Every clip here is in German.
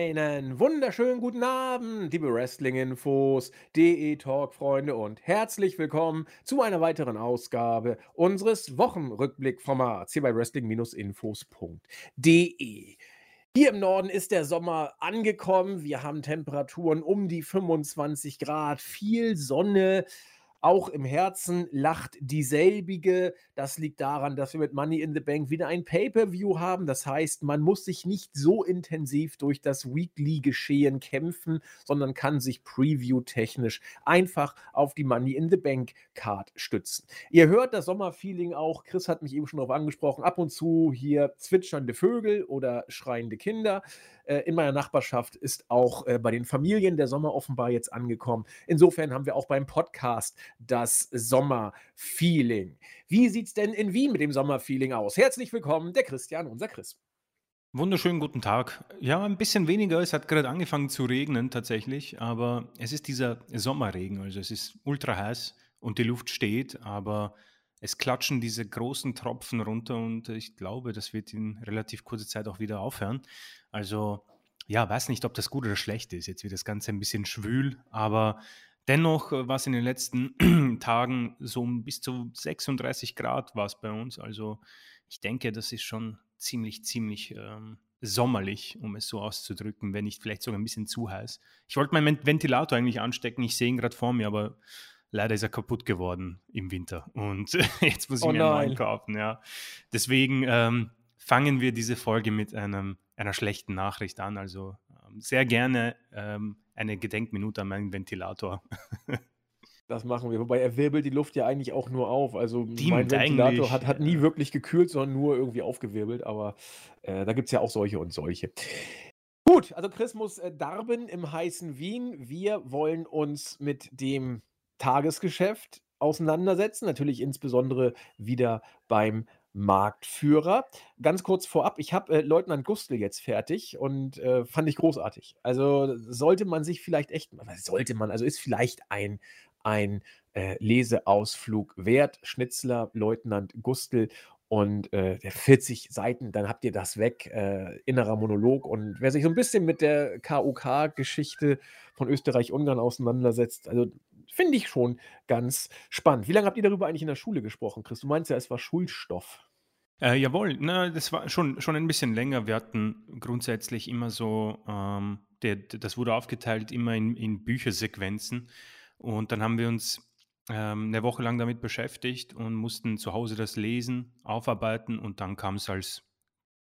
Einen wunderschönen guten Abend, liebe Wrestling-Infos, DE-Talk-Freunde und herzlich willkommen zu einer weiteren Ausgabe unseres Wochenrückblick-Formats hier bei Wrestling-Infos.de. Hier im Norden ist der Sommer angekommen. Wir haben Temperaturen um die 25 Grad, viel Sonne. Auch im Herzen lacht dieselbige. Das liegt daran, dass wir mit Money in the Bank wieder ein Pay-per-View haben. Das heißt, man muss sich nicht so intensiv durch das Weekly-Geschehen kämpfen, sondern kann sich preview-technisch einfach auf die Money in the Bank Card stützen. Ihr hört das Sommerfeeling auch. Chris hat mich eben schon darauf angesprochen. Ab und zu hier zwitschernde Vögel oder schreiende Kinder. Äh, in meiner Nachbarschaft ist auch äh, bei den Familien der Sommer offenbar jetzt angekommen. Insofern haben wir auch beim Podcast das Sommerfeeling. Wie sieht es denn in Wien mit dem Sommerfeeling aus? Herzlich willkommen, der Christian, unser Chris. Wunderschönen guten Tag. Ja, ein bisschen weniger. Es hat gerade angefangen zu regnen tatsächlich, aber es ist dieser Sommerregen. Also es ist ultra heiß und die Luft steht, aber es klatschen diese großen Tropfen runter und ich glaube, das wird in relativ kurzer Zeit auch wieder aufhören. Also ja, weiß nicht, ob das gut oder schlecht ist. Jetzt wird das Ganze ein bisschen schwül, aber dennoch äh, war es in den letzten Tagen so bis zu 36 Grad war es bei uns. Also ich denke, das ist schon ziemlich, ziemlich ähm, sommerlich, um es so auszudrücken, wenn nicht vielleicht sogar ein bisschen zu heiß. Ich wollte meinen Ventilator eigentlich anstecken, ich sehe ihn gerade vor mir, aber leider ist er kaputt geworden im Winter und jetzt muss ich oh mir einen neuen kaufen. Ja. Deswegen ähm, fangen wir diese Folge mit einem, einer schlechten Nachricht an. Also ähm, sehr gerne ähm, eine Gedenkminute an meinen Ventilator. Das machen wir. Wobei er wirbelt die Luft ja eigentlich auch nur auf. Also Die mein Ventilator hat, hat nie wirklich gekühlt, sondern nur irgendwie aufgewirbelt. Aber äh, da gibt es ja auch solche und solche. Gut, also Chris muss äh, darben im heißen Wien. Wir wollen uns mit dem Tagesgeschäft auseinandersetzen. Natürlich insbesondere wieder beim Marktführer. Ganz kurz vorab, ich habe äh, Leutnant Gustl jetzt fertig und äh, fand ich großartig. Also sollte man sich vielleicht echt, sollte man, also ist vielleicht ein, ein äh, Leseausflug wert. Schnitzler, Leutnant Gustl und äh, 40 Seiten, dann habt ihr das weg, äh, innerer Monolog. Und wer sich so ein bisschen mit der KUK-Geschichte von Österreich-Ungarn auseinandersetzt, also finde ich schon ganz spannend. Wie lange habt ihr darüber eigentlich in der Schule gesprochen, Chris? Du meinst ja, es war Schulstoff. Äh, jawohl, na, das war schon, schon ein bisschen länger. Wir hatten grundsätzlich immer so, ähm, der, das wurde aufgeteilt immer in, in Büchersequenzen. Und dann haben wir uns ähm, eine Woche lang damit beschäftigt und mussten zu Hause das lesen, aufarbeiten und dann kam es als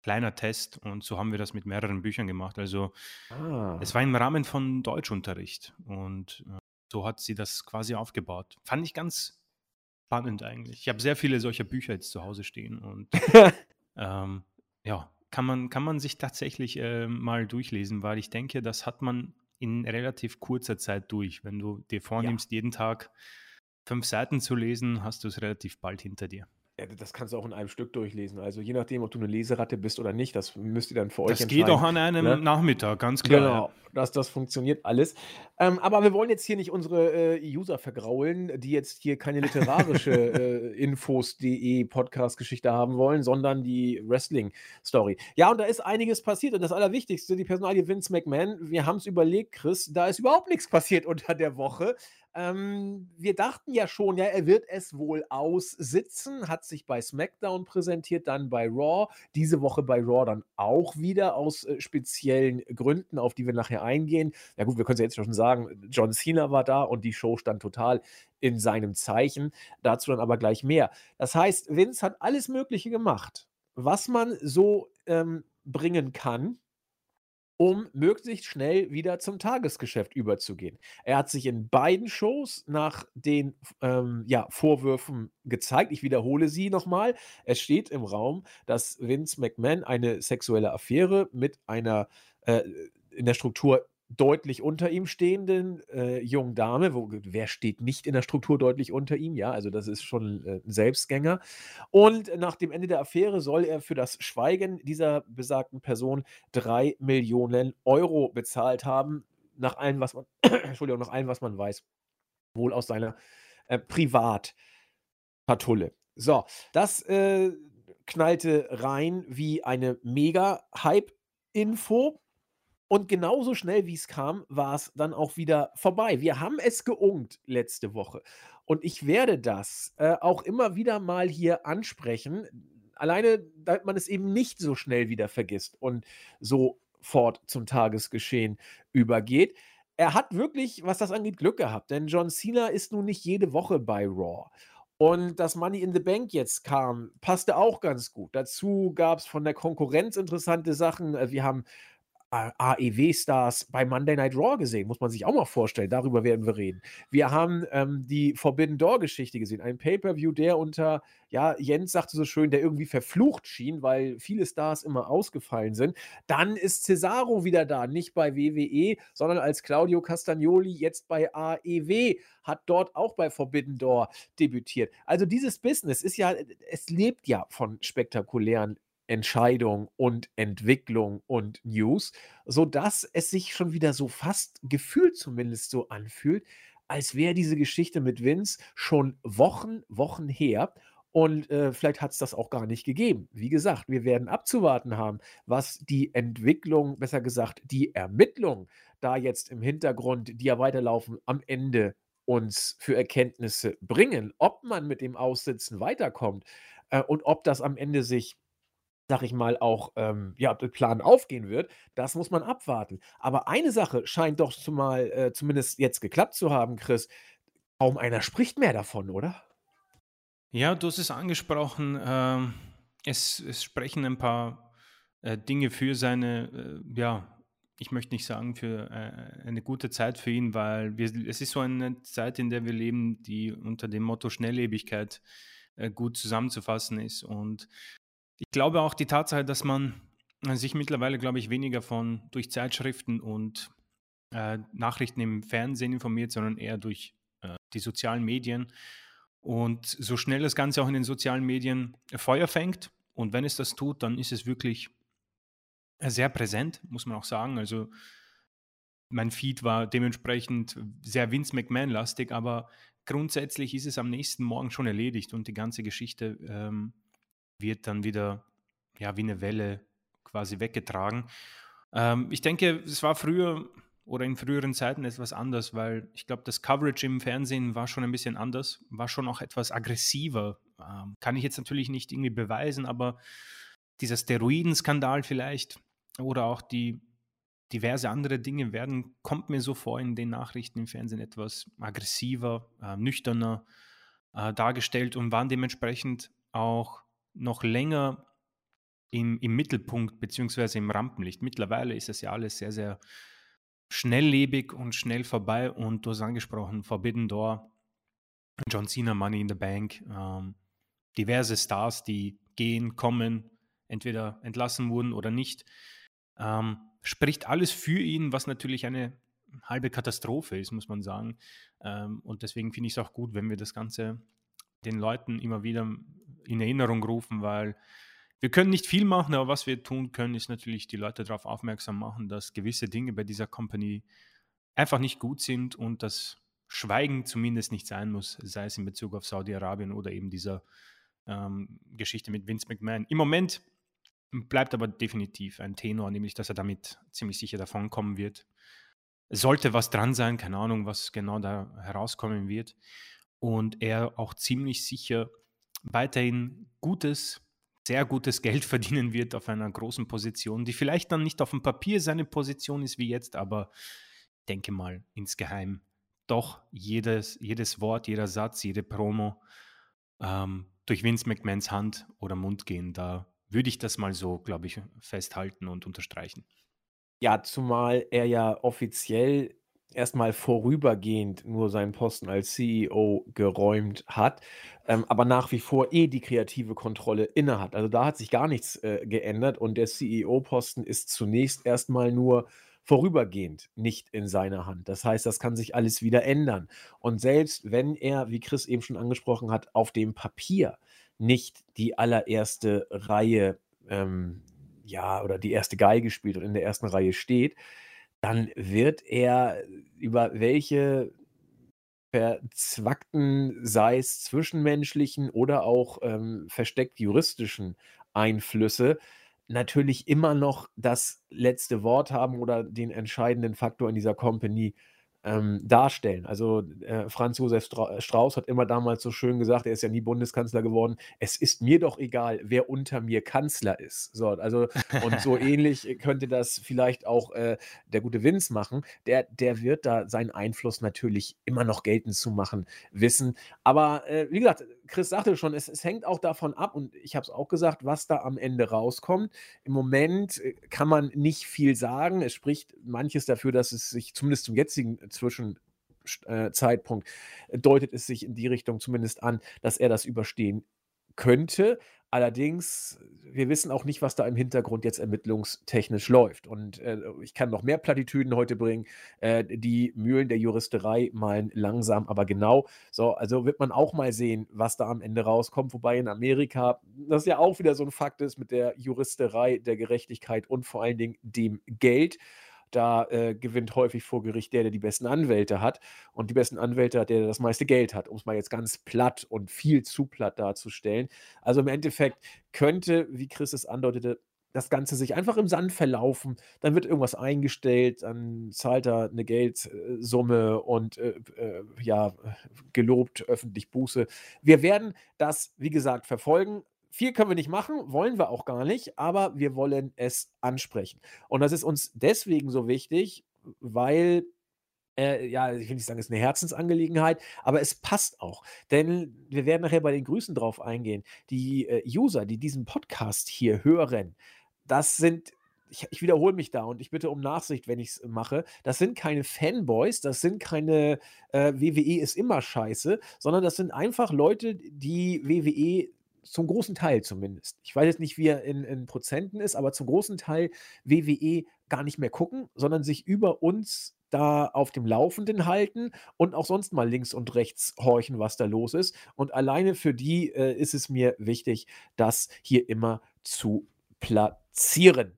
kleiner Test und so haben wir das mit mehreren Büchern gemacht. Also ah. es war im Rahmen von Deutschunterricht und äh, so hat sie das quasi aufgebaut. Fand ich ganz spannend eigentlich. Ich habe sehr viele solcher Bücher jetzt zu Hause stehen und ähm, ja, kann man, kann man sich tatsächlich äh, mal durchlesen, weil ich denke, das hat man in relativ kurzer Zeit durch. Wenn du dir vornimmst, ja. jeden Tag fünf Seiten zu lesen, hast du es relativ bald hinter dir. Ja, das kannst du auch in einem Stück durchlesen. Also je nachdem, ob du eine Leseratte bist oder nicht, das müsst ihr dann für euch das entscheiden. Das geht auch an einem ne? Nachmittag, ganz klar. Genau, dass das funktioniert alles. Ähm, aber wir wollen jetzt hier nicht unsere äh, User vergraulen, die jetzt hier keine literarische äh, Infos.de Podcast-Geschichte haben wollen, sondern die Wrestling-Story. Ja, und da ist einiges passiert. Und das Allerwichtigste, die Personalie Vince McMahon, wir haben es überlegt, Chris, da ist überhaupt nichts passiert unter der Woche. Ähm, wir dachten ja schon, ja, er wird es wohl aussitzen, hat sich bei SmackDown präsentiert, dann bei Raw, diese Woche bei Raw dann auch wieder aus äh, speziellen Gründen, auf die wir nachher eingehen. Ja gut, wir können es ja jetzt schon sagen, John Cena war da und die Show stand total in seinem Zeichen. Dazu dann aber gleich mehr. Das heißt, Vince hat alles Mögliche gemacht, was man so ähm, bringen kann um möglichst schnell wieder zum Tagesgeschäft überzugehen. Er hat sich in beiden Shows nach den ähm, ja, Vorwürfen gezeigt. Ich wiederhole sie nochmal. Es steht im Raum, dass Vince McMahon eine sexuelle Affäre mit einer äh, in der Struktur deutlich unter ihm stehenden äh, jungen Dame. Wo, wer steht nicht in der Struktur deutlich unter ihm? Ja, also das ist schon äh, Selbstgänger. Und nach dem Ende der Affäre soll er für das Schweigen dieser besagten Person drei Millionen Euro bezahlt haben. Nach allem, was man, Entschuldigung, nach allem, was man weiß. Wohl aus seiner äh, Privatpatulle. So, das äh, knallte rein wie eine Mega-Hype-Info Und genauso schnell, wie es kam, war es dann auch wieder vorbei. Wir haben es geungt letzte Woche. Und ich werde das äh, auch immer wieder mal hier ansprechen. Alleine, damit man es eben nicht so schnell wieder vergisst und sofort zum Tagesgeschehen übergeht. Er hat wirklich, was das angeht, Glück gehabt, denn John Cena ist nun nicht jede Woche bei Raw. Und dass Money in the Bank jetzt kam, passte auch ganz gut. Dazu gab es von der Konkurrenz interessante Sachen. Äh, wir haben AEW-Stars bei Monday Night Raw gesehen, muss man sich auch mal vorstellen. Darüber werden wir reden. Wir haben ähm, die Forbidden Door-Geschichte gesehen, ein Pay-Per-View, der unter, ja, Jens sagte so schön, der irgendwie verflucht schien, weil viele Stars immer ausgefallen sind. Dann ist Cesaro wieder da, nicht bei WWE, sondern als Claudio Castagnoli jetzt bei AEW, hat dort auch bei Forbidden Door debütiert. Also dieses Business ist ja, es lebt ja von spektakulären Entscheidung und Entwicklung und News, sodass es sich schon wieder so fast gefühlt zumindest so anfühlt, als wäre diese Geschichte mit Vince schon Wochen, Wochen her. Und äh, vielleicht hat es das auch gar nicht gegeben. Wie gesagt, wir werden abzuwarten haben, was die Entwicklung, besser gesagt, die Ermittlung da jetzt im Hintergrund, die ja weiterlaufen, am Ende uns für Erkenntnisse bringen, ob man mit dem Aussitzen weiterkommt äh, und ob das am Ende sich sag ich mal, auch, ähm, ja, der Plan aufgehen wird, das muss man abwarten. Aber eine Sache scheint doch zumal, äh, zumindest jetzt geklappt zu haben, Chris. Kaum einer spricht mehr davon, oder? Ja, du hast es angesprochen. Ähm, es, es, sprechen ein paar äh, Dinge für seine, äh, ja, ich möchte nicht sagen für äh, eine gute Zeit für ihn, weil wir, es ist so eine Zeit, in der wir leben, die unter dem Motto Schnelllebigkeit äh, gut zusammenzufassen ist. Und ich glaube auch die Tatsache, dass man sich mittlerweile, glaube ich, weniger von durch Zeitschriften und äh, Nachrichten im Fernsehen informiert, sondern eher durch äh, die sozialen Medien. Und so schnell das Ganze auch in den sozialen Medien Feuer fängt. Und wenn es das tut, dann ist es wirklich sehr präsent, muss man auch sagen. Also mein Feed war dementsprechend sehr Vince McMahon-lastig, aber grundsätzlich ist es am nächsten Morgen schon erledigt und die ganze Geschichte ähm, wird dann wieder ja, wie eine Welle quasi weggetragen. Ähm, ich denke, es war früher oder in früheren Zeiten etwas anders, weil ich glaube, das Coverage im Fernsehen war schon ein bisschen anders, war schon auch etwas aggressiver. Ähm, kann ich jetzt natürlich nicht irgendwie beweisen, aber dieser Steroidenskandal vielleicht oder auch die diverse andere Dinge werden, kommt mir so vor in den Nachrichten im Fernsehen etwas aggressiver, äh, nüchterner äh, dargestellt und waren dementsprechend auch noch länger im, im Mittelpunkt beziehungsweise im Rampenlicht. Mittlerweile ist das ja alles sehr, sehr schnelllebig und schnell vorbei und du hast angesprochen, Forbidden Door, John Cena, Money in the Bank, ähm, diverse Stars, die gehen, kommen, entweder entlassen wurden oder nicht. Ähm, spricht alles für ihn, was natürlich eine halbe Katastrophe ist, muss man sagen. Ähm, und deswegen finde ich es auch gut, wenn wir das Ganze den Leuten immer wieder in Erinnerung rufen, weil wir können nicht viel machen, aber was wir tun können, ist natürlich die Leute darauf aufmerksam machen, dass gewisse Dinge bei dieser Company einfach nicht gut sind und das Schweigen zumindest nicht sein muss, sei es in Bezug auf Saudi-Arabien oder eben dieser ähm, Geschichte mit Vince McMahon. Im Moment bleibt aber definitiv ein Tenor, nämlich dass er damit ziemlich sicher davonkommen wird. sollte was dran sein, keine Ahnung, was genau da herauskommen wird. Und er auch ziemlich sicher weiterhin gutes, sehr gutes Geld verdienen wird auf einer großen Position, die vielleicht dann nicht auf dem Papier seine Position ist wie jetzt, aber ich denke mal insgeheim doch jedes, jedes Wort, jeder Satz, jede Promo ähm, durch Vince McMahons Hand oder Mund gehen. Da würde ich das mal so, glaube ich, festhalten und unterstreichen. Ja, zumal er ja offiziell erstmal vorübergehend nur seinen Posten als CEO geräumt hat, ähm, aber nach wie vor eh die kreative Kontrolle innehat. Also da hat sich gar nichts äh, geändert und der CEO-Posten ist zunächst erstmal nur vorübergehend nicht in seiner Hand. Das heißt, das kann sich alles wieder ändern. Und selbst wenn er, wie Chris eben schon angesprochen hat, auf dem Papier nicht die allererste Reihe, ähm, ja, oder die erste Geige spielt und in der ersten Reihe steht, dann wird er über welche verzwackten, sei es zwischenmenschlichen oder auch ähm, versteckt juristischen Einflüsse natürlich immer noch das letzte Wort haben oder den entscheidenden Faktor in dieser Company ähm, darstellen. Also äh, Franz Josef Stra Strauß hat immer damals so schön gesagt, er ist ja nie Bundeskanzler geworden, es ist mir doch egal, wer unter mir Kanzler ist. So, also, und so ähnlich könnte das vielleicht auch äh, der gute Vince machen. Der, der wird da seinen Einfluss natürlich immer noch geltend zu machen wissen. Aber äh, wie gesagt, Chris sagte schon, es, es hängt auch davon ab, und ich habe es auch gesagt, was da am Ende rauskommt. Im Moment äh, kann man nicht viel sagen. Es spricht manches dafür, dass es sich zumindest zum jetzigen Zwischenzeitpunkt äh, deutet es sich in die Richtung zumindest an, dass er das überstehen könnte. Allerdings, wir wissen auch nicht, was da im Hintergrund jetzt ermittlungstechnisch läuft. Und äh, ich kann noch mehr Plattitüden heute bringen. Äh, die Mühlen der Juristerei malen langsam, aber genau. So, also wird man auch mal sehen, was da am Ende rauskommt. Wobei in Amerika das ja auch wieder so ein Fakt ist mit der Juristerei, der Gerechtigkeit und vor allen Dingen dem Geld. Da äh, gewinnt häufig vor Gericht der, der die besten Anwälte hat. Und die besten Anwälte der, der das meiste Geld hat, um es mal jetzt ganz platt und viel zu platt darzustellen. Also im Endeffekt könnte, wie Chris es andeutete, das Ganze sich einfach im Sand verlaufen, dann wird irgendwas eingestellt, dann zahlt er eine Geldsumme und äh, äh, ja, gelobt öffentlich Buße. Wir werden das, wie gesagt, verfolgen viel können wir nicht machen, wollen wir auch gar nicht, aber wir wollen es ansprechen. Und das ist uns deswegen so wichtig, weil, äh, ja, ich will nicht sagen, es ist eine Herzensangelegenheit, aber es passt auch. Denn wir werden nachher bei den Grüßen drauf eingehen. Die äh, User, die diesen Podcast hier hören, das sind ich, ich, wiederhole mich da und ich bitte um Nachsicht, wenn ich es mache. Das sind keine Fanboys, das sind keine äh, WWE ist immer scheiße, sondern das sind einfach Leute, die WWE zum großen Teil zumindest. Ich weiß jetzt nicht, wie er in, in Prozenten ist, aber zum großen Teil WWE gar nicht mehr gucken, sondern sich über uns da auf dem Laufenden halten und auch sonst mal links und rechts horchen, was da los ist. Und alleine für die äh, ist es mir wichtig, das hier immer zu platzieren.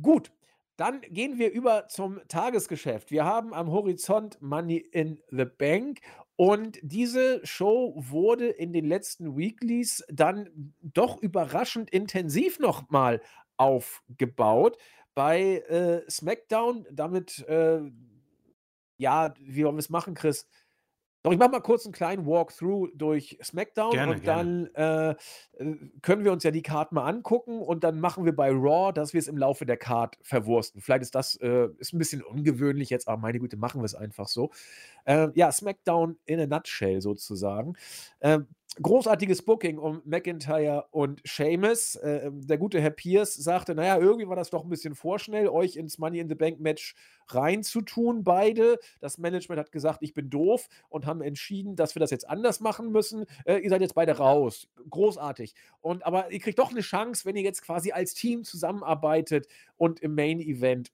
Gut, dann gehen wir über zum Tagesgeschäft. Wir haben am Horizont Money in the Bank und diese Show wurde in den letzten Weeklies dann doch überraschend intensiv nochmal aufgebaut. Bei äh, SmackDown, damit, äh, ja, wie wollen wir es machen, Chris? Doch, ich mache mal kurz einen kleinen Walkthrough durch SmackDown Gerne, und dann äh, äh, können wir uns ja die Card mal angucken und dann machen wir bei Raw, dass wir es im Laufe der Card verwursten. Vielleicht ist das äh, ist ein bisschen ungewöhnlich jetzt, aber meine Güte, machen wir es einfach so. Äh, ja, SmackDown in a nutshell sozusagen. Ähm, großartiges Booking um McIntyre und Sheamus. Äh, der gute Herr Pierce sagte, naja, irgendwie war das doch ein bisschen vorschnell, euch ins Money in the Bank Match reinzutun, beide. Das Management hat gesagt, ich bin doof und haben entschieden, dass wir das jetzt anders machen müssen. Äh, ihr seid jetzt beide raus. Großartig. Und aber ihr kriegt doch eine Chance, wenn ihr jetzt quasi als Team zusammenarbeitet und im Main Event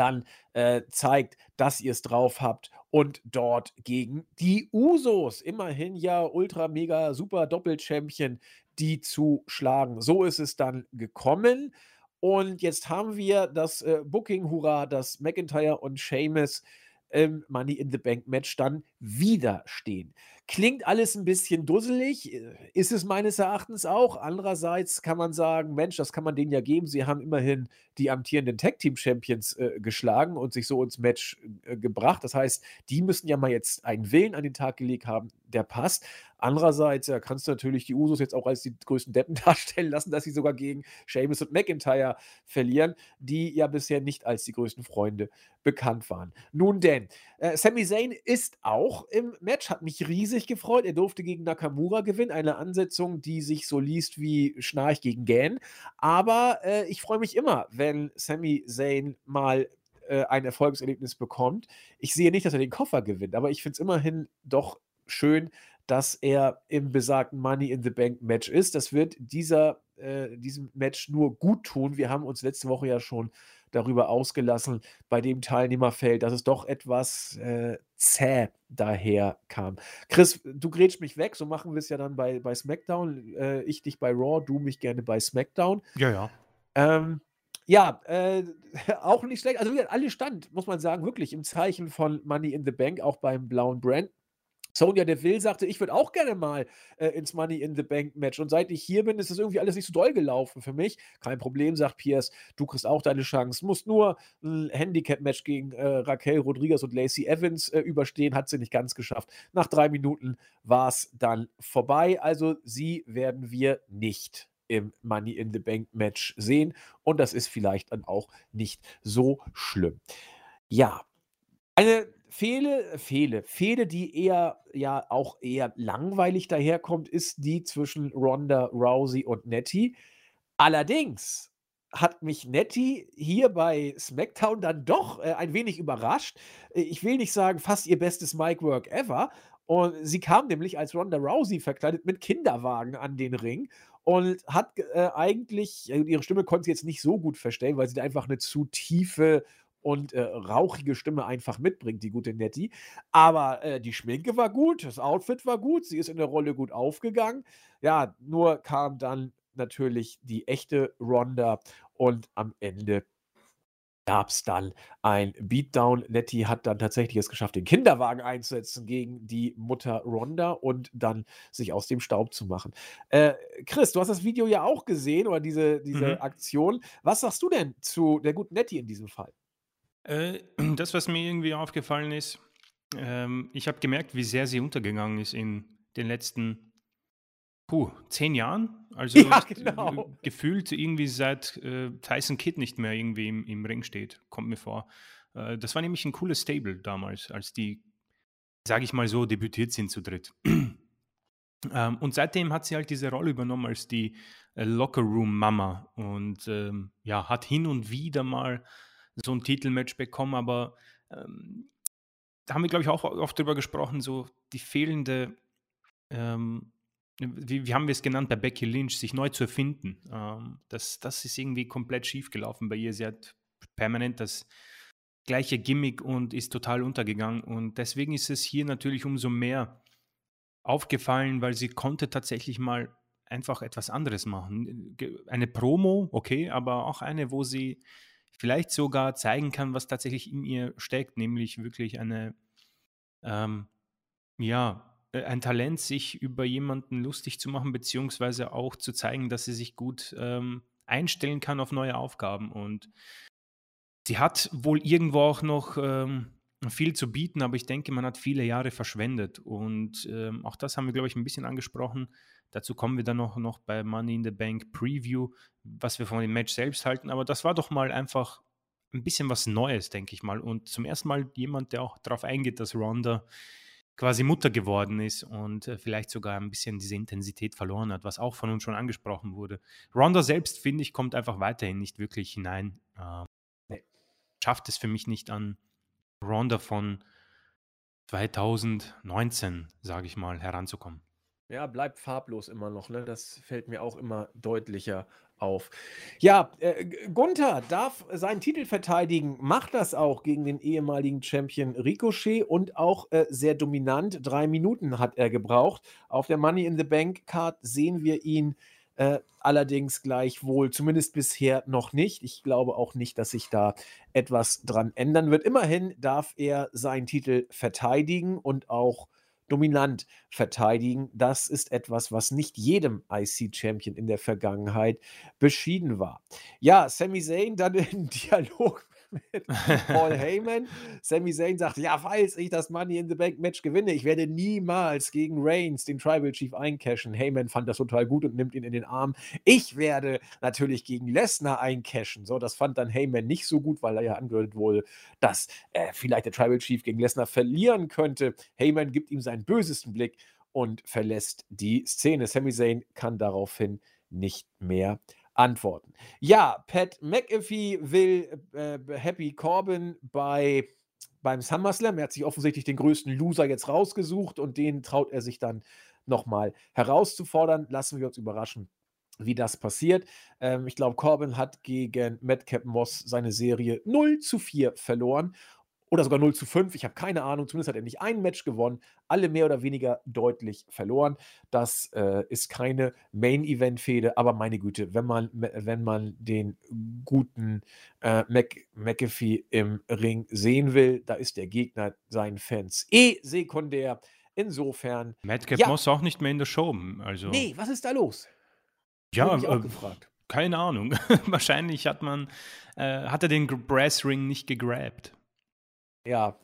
dann äh, zeigt, dass ihr es drauf habt und dort gegen die Usos, immerhin ja ultra mega super Doppelchampion, die zu schlagen. So ist es dann gekommen. Und jetzt haben wir das äh, Booking Hurra, das McIntyre und Sheamus im Money in the Bank Match dann wieder stehen. Klingt alles ein bisschen dusselig, äh, ist es meines Erachtens auch. Andererseits kann man sagen, Mensch, das kann man denen ja geben. Sie haben immerhin die amtierenden Tag Team Champions äh, geschlagen und sich so ins Match äh, gebracht. Das heißt, die müssen ja mal jetzt einen Willen an den Tag gelegt haben, der passt. Andererseits ja, kannst du natürlich die Usos jetzt auch als die größten Deppen darstellen lassen, dass sie sogar gegen Sheamus und McIntyre verlieren, die ja bisher nicht als die größten Freunde bekannt waren. Nun denn, äh, Sami Zayn ist auch im Match, hat mich riesig gefreut. Er durfte gegen Nakamura gewinnen, eine Ansetzung, die sich so liest wie Schnarch gegen Gan. Aber äh, ich freue mich immer, wenn Sami Zayn mal äh, ein Erfolgserlebnis bekommt. Ich sehe nicht, dass er den Koffer gewinnt, aber ich finde es immerhin doch schön, dass er im besagten Money in the Bank Match ist. Das wird dieser, äh, diesem Match nur gut tun. Wir haben uns letzte Woche ja schon darüber ausgelassen bei dem Teilnehmerfeld, dass es doch etwas äh, zäh daher kam. Chris, du grätsch mich weg, so machen wir es ja dann bei, bei SmackDown. Äh, ich dich bei Raw, du mich gerne bei SmackDown. Ja, ja. Ähm, ja, äh, auch nicht schlecht. Also, alle stand, muss man sagen, wirklich im Zeichen von Money in the Bank, auch beim blauen Brand Sonja Deville sagte, ich würde auch gerne mal äh, ins Money in the Bank Match. Und seit ich hier bin, ist das irgendwie alles nicht so doll gelaufen für mich. Kein Problem, sagt Pierce. Du kriegst auch deine Chance. Musst nur ein Handicap-Match gegen äh, Raquel Rodriguez und Lacey Evans äh, überstehen. Hat sie nicht ganz geschafft. Nach drei Minuten war es dann vorbei. Also sie werden wir nicht im Money in the Bank Match sehen. Und das ist vielleicht dann auch nicht so schlimm. Ja, eine Fehde Fehde Fehde, die eher ja auch eher langweilig daherkommt, ist die zwischen Ronda Rousey und Nettie. Allerdings hat mich Nettie hier bei SmackDown dann doch, äh, ein wenig überrascht. Äh, ich will nicht sagen, fast ihr bestes Mic-Work ever. Und sie kam nämlich als Ronda Rousey verkleidet mit Kinderwagen an den Ring und hat äh, eigentlich, äh, ihre Stimme konnte sie jetzt nicht so gut verstellen, weil sie einfach eine zu tiefe und äh, rauchige Stimme einfach mitbringt, die gute Nettie. Aber äh, die Schminke war gut, das Outfit war gut, sie ist in der Rolle gut aufgegangen. Ja, nur kam dann natürlich die echte Ronda und am Ende gab es dann ein Beatdown. Nettie hat dann tatsächlich es geschafft, den Kinderwagen einzusetzen gegen die Mutter Ronda und dann sich aus dem Staub zu machen. Äh, Chris, du hast das Video ja auch gesehen oder diese, diese mhm. Aktion. Was sagst du denn zu der guten Nettie in diesem Fall? Äh, das, was mir irgendwie aufgefallen ist, ähm, ich habe gemerkt, wie sehr sie untergegangen ist in den letzten puh, zehn Jahren. Also ja, genau. gefühlt irgendwie seit äh, Tyson Kidd nicht mehr irgendwie im, im Ring steht, kommt mir vor. Äh, das war nämlich ein cooles Stable damals, als die, sage ich mal so, debütiert sind zu dritt. ähm, und seitdem hat sie halt diese Rolle übernommen als die äh, Locker Room Mama und ähm, ja, hat hin und wieder mal so ein Titelmatch bekommen, aber ähm, da haben wir, glaube ich, auch oft drüber gesprochen, so die fehlende, ähm, wie, wie, haben wir es genannt bei Becky Lynch, sich neu zu erfinden. Ähm, das, das ist irgendwie komplett schief gelaufen bei ihr. Sie hat permanent das gleiche Gimmick und ist total untergegangen. Und deswegen ist es hier natürlich umso mehr aufgefallen, weil sie konnte tatsächlich mal einfach etwas anderes machen. Eine Promo, okay, aber auch eine, wo sie vielleicht sogar zeigen kann, was tatsächlich in ihr steckt, nämlich wirklich eine, ähm, ja, äh, ein Talent, sich über jemanden lustig zu machen, beziehungsweise auch zu zeigen, dass sie sich gut ähm, einstellen kann auf neue Aufgaben. Und sie hat wohl irgendwo auch noch ähm, viel zu bieten, aber ich denke, man hat viele Jahre verschwendet. Und ähm, auch das haben wir, glaube ich, ein bisschen angesprochen. Dazu kommen wir dann noch, noch bei Money in the Bank Preview, was wir von dem Match selbst halten. Aber das war doch mal einfach ein bisschen was Neues, denke ich mal. Und zum ersten Mal jemand, der auch darauf eingeht, dass Ronda quasi Mutter geworden ist und äh, vielleicht sogar ein bisschen diese Intensität verloren hat, was auch von uns schon angesprochen wurde. Ronda selbst, finde ich, kommt einfach weiterhin nicht wirklich hinein. Ähm, nee. Schafft es für mich nicht an Ronda von 2019, sage ich mal, heranzukommen. Ja, bleibt farblos immer noch, ne? Das fällt mir auch immer deutlicher auf. Ja, äh, Gunther darf seinen Titel verteidigen, macht das auch gegen den ehemaligen Champion Ricochet und auch äh, sehr dominant. Drei Minuten hat er gebraucht. Auf der Money in the Bank Card sehen wir ihn äh, allerdings gleichwohl, zumindest bisher noch nicht. Ich glaube auch nicht, dass sich da etwas dran ändern wird. Immerhin darf er seinen Titel verteidigen und auch dominant verteidigen. Das ist etwas, was nicht jedem IC-Champion in der Vergangenheit beschieden war. Ja, Sami Zayn dann im Dialog mit Paul Heyman. Sami Zayn sagt, ja, falls ich das Money in the Bank Match gewinne, ich werde niemals gegen Reigns, den Tribal Chief, eincashen. Heyman fand das total gut und nimmt ihn in den Arm. Ich werde natürlich gegen Lesnar eincashen. So, das fand dann Heyman nicht so gut, weil er ja angehört wurde, dass äh, vielleicht der Tribal Chief gegen Lesnar verlieren könnte. Heyman gibt ihm seinen bösesten Blick und verlässt die Szene. Sami Zayn kann daraufhin nicht mehr antworten. Ja, Pat McAfee will äh, Happy Corbin bei beim SummerSlam. Er hat sich offensichtlich den größten Loser jetzt rausgesucht und den traut er sich dann nochmal herauszufordern. Lassen wir uns überraschen, wie das passiert. Ähm, ich glaube, Corbin hat gegen Madcap Moss seine Serie 0 zu 4 verloren oder sogar 0 zu 5. Ich habe keine Ahnung. Zumindest hat er nicht ein Match gewonnen. Alle mehr oder weniger deutlich verloren. Das äh, ist keine Main-Event-Fehde, aber meine Güte, wenn man, wenn man den guten äh, Mac, McAfee im Ring sehen will, da ist der Gegner seinen Fans eh sekundär. Insofern. Madcap ja. Moss auch nicht mehr in der Show. Also. Nee, was ist da los? Ja, ich auch äh, gefragt. Keine Ahnung. Wahrscheinlich hat man, äh, hat er den Brass Ring nicht gegrabt. Ja,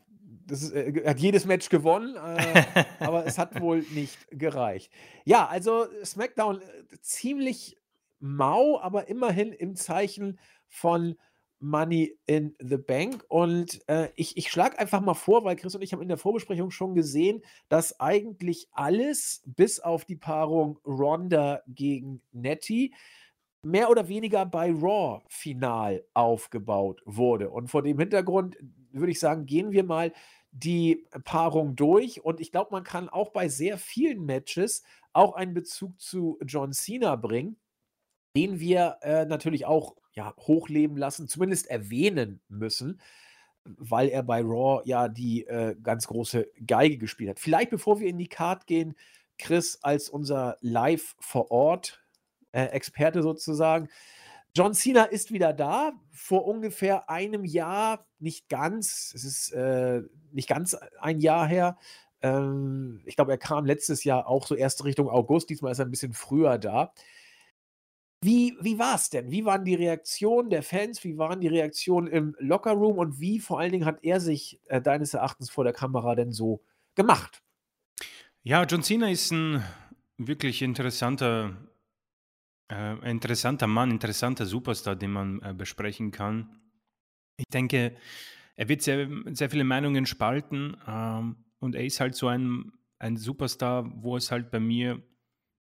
das ist, äh, hat jedes Match gewonnen, äh, aber es hat wohl nicht gereicht. Ja, also SmackDown äh, ziemlich mau, aber immerhin im Zeichen von Money in the Bank. Und äh, ich, ich schlage einfach mal vor, weil Chris und ich haben in der Vorbesprechung schon gesehen, dass eigentlich alles, bis auf die Paarung Ronda gegen Nettie, mehr oder weniger bei Raw final aufgebaut wurde. Und vor dem Hintergrund würde ich sagen, gehen wir mal die Paarung durch. Und ich glaube, man kann auch bei sehr vielen Matches auch einen Bezug zu John Cena bringen, den wir äh, natürlich auch ja, hochleben lassen, zumindest erwähnen müssen, weil er bei Raw ja die äh, ganz große Geige gespielt hat. Vielleicht bevor wir in die Card gehen, Chris als unser Live vor Ort äh, Experte sozusagen. John Cena ist wieder da. Vor ungefähr einem Jahr, nicht ganz, es ist äh, nicht ganz ein Jahr her. Ähm, ich glaube, er kam letztes Jahr auch so erst Richtung August. Diesmal ist er ein bisschen früher da. Wie, wie war es denn? Wie waren die Reaktionen der Fans? Wie waren die Reaktionen im Lockerroom? Und wie vor allen Dingen hat er sich äh, deines Erachtens vor der Kamera denn so gemacht? Ja, John Cena ist ein wirklich interessanter, äh, interessanter Mann, interessanter Superstar, den man äh, besprechen kann. Ich denke, er wird sehr, sehr viele Meinungen spalten ähm, und er ist halt so ein, ein Superstar, wo es halt bei mir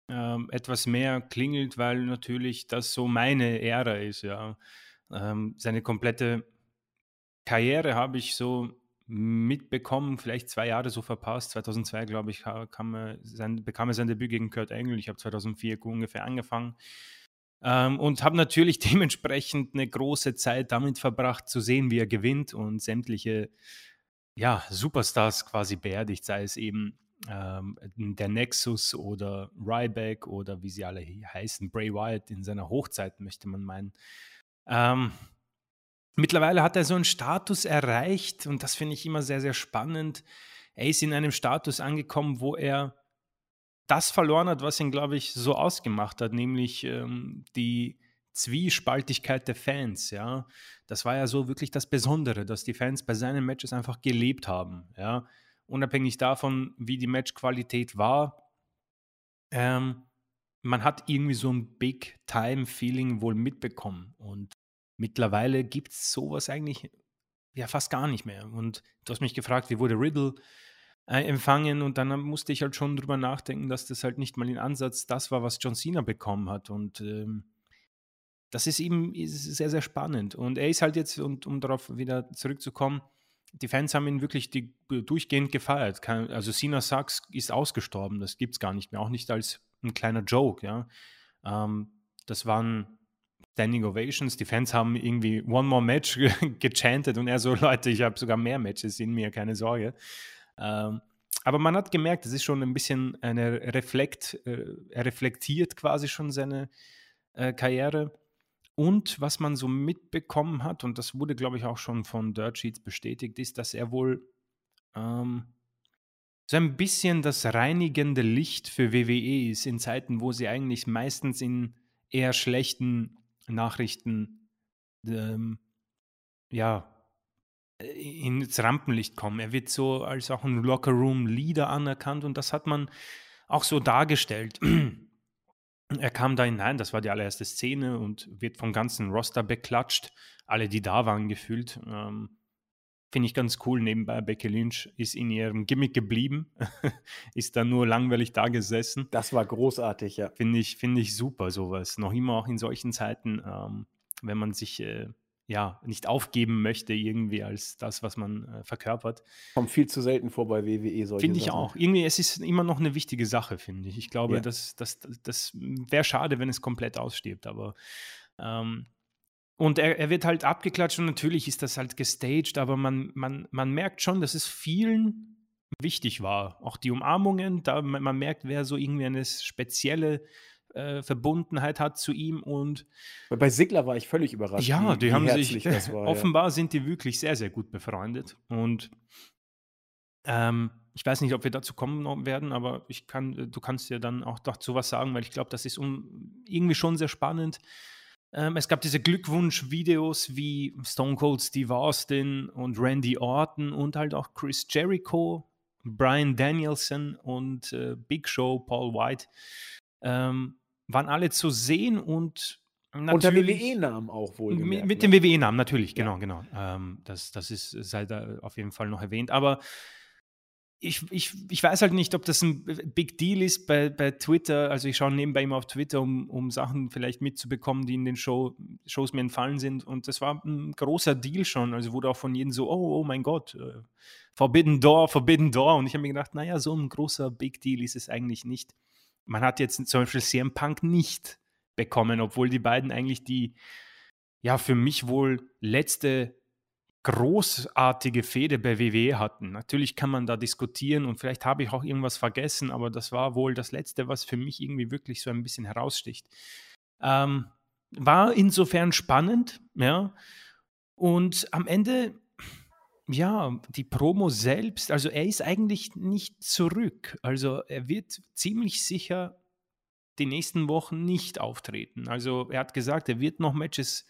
ähm, etwas mehr klingelt, weil natürlich das so meine Ära ist, ja. Ähm, seine komplette Karriere habe ich so mitbekommen, vielleicht zwei Jahre so verpasst. 2002, glaube ich, kam er sein, bekam er sein Debüt gegen Kurt Engel. Ich habe 2004 ungefähr angefangen. Ähm, und habe natürlich dementsprechend eine große Zeit damit verbracht, zu sehen, wie er gewinnt und sämtliche ja, Superstars quasi beerdigt, sei es eben ähm, der Nexus oder Ryback oder wie sie alle heißen, Bray Wyatt in seiner Hochzeit, möchte man meinen. Ähm, mittlerweile hat er so einen Status erreicht und das finde ich immer sehr, sehr spannend. Er ist in einem Status angekommen, wo er das verloren hat, was ihn, glaube ich, so ausgemacht hat, nämlich ähm, die Zwiespaltigkeit der Fans, ja. Das war ja so wirklich das Besondere, dass die Fans bei seinen Matches einfach gelebt haben, ja unabhängig davon, wie die Matchqualität war. Ähm, man hat irgendwie so ein Big-Time-Feeling wohl mitbekommen. Und mittlerweile gibt es sowas eigentlich ja fast gar nicht mehr. Und du hast mich gefragt, wie wurde Riddle äh, empfangen? Und dann musste ich halt schon drüber nachdenken, dass das halt nicht mal in Ansatz das war, was John Cena bekommen hat. Und ähm, das ist eben ist sehr, sehr spannend. Und er ist halt jetzt, und um darauf wieder zurückzukommen, die Fans haben ihn wirklich die, durchgehend gefeiert. Also Cena Sucks ist ausgestorben, das gibt es gar nicht mehr, auch nicht als ein kleiner Joke, ja. Ähm, das waren Standing Ovations, die Fans haben irgendwie One More Match gechantet und er so, Leute, ich habe sogar mehr Matches in mir, keine Sorge. Ähm, aber man hat gemerkt, es ist schon ein bisschen eine Reflekt, äh, er reflektiert quasi schon seine äh, Karriere und was man so mitbekommen hat, und das wurde, glaube ich, auch schon von Dirt Sheets bestätigt, ist, dass er wohl ähm, so ein bisschen das reinigende Licht für WWE ist in Zeiten, wo sie eigentlich meistens in eher schlechten Nachrichten ähm, ja, ins Rampenlicht kommen. Er wird so als auch ein Locker-Room-Leader anerkannt und das hat man auch so dargestellt. Er kam da hinein, das war die allererste Szene und wird vom ganzen Roster beklatscht. Alle, die da waren, gefühlt. Ähm, Finde ich ganz cool. Nebenbei, Becky Lynch ist in ihrem Gimmick geblieben, ist dann nur langweilig da gesessen. Das war großartig, ja. Finde ich, find ich super, sowas. Noch immer auch in solchen Zeiten, ähm, wenn man sich äh, ja, nicht aufgeben möchte, irgendwie als das, was man äh, verkörpert. Kommt viel zu selten vor bei WWE solche Finde ich Sachen. auch. Irgendwie, es ist immer noch eine wichtige Sache, finde ich. Ich glaube, ja. das, das, das, das wäre schade, wenn es komplett ausstirbt, aber ähm, und er, er, wird halt abgeklatscht und natürlich ist das halt gestaged, aber man, man, man merkt schon, dass es vielen wichtig war. Auch die Umarmungen, da man, man merkt, wer so irgendwie eine spezielle äh, Verbundenheit hat zu ihm und bei Sigler war ich völlig überrascht. Ja, wie, die wie haben sich war, offenbar ja. sind die wirklich sehr sehr gut befreundet und Ähm, ich weiß nicht, ob wir dazu kommen werden, aber ich kann, du kannst ja dann auch dazu was sagen, weil ich glaube, das ist um, irgendwie schon sehr spannend. Ähm, es gab diese Glückwunsch-Videos wie Stone Cold Steve Austin und Randy Orton und halt auch Chris Jericho, Brian Danielson und äh, Big Show, Paul White. Ähm, waren alle zu sehen und unter WWE-Namen auch wohl. Mit, mit dem ne? WWE-Namen, natürlich, genau, ja. genau. Ähm, das, das ist, sei da auf jeden Fall noch erwähnt. Aber ich, ich, ich weiß halt nicht, ob das ein Big Deal ist bei, bei Twitter. Also ich schaue nebenbei immer auf Twitter, um, um Sachen vielleicht mitzubekommen, die in den Show, Shows mir entfallen sind. Und das war ein großer Deal schon. Also wurde auch von jedem so, oh, oh mein Gott, äh, Forbidden Door, Forbidden Door. Und ich habe mir gedacht, naja, so ein großer Big Deal ist es eigentlich nicht. Man hat jetzt zum Beispiel CM Punk nicht bekommen, obwohl die beiden eigentlich die, ja, für mich wohl letzte großartige Fehde bei WWE hatten. Natürlich kann man da diskutieren und vielleicht habe ich auch irgendwas vergessen, aber das war wohl das Letzte, was für mich irgendwie wirklich so ein bisschen heraussticht. Ähm, war insofern spannend, ja. Und am Ende, ja, die Promo selbst, also er ist eigentlich nicht zurück. Also er wird ziemlich sicher die nächsten Wochen nicht auftreten. Also er hat gesagt, er wird noch Matches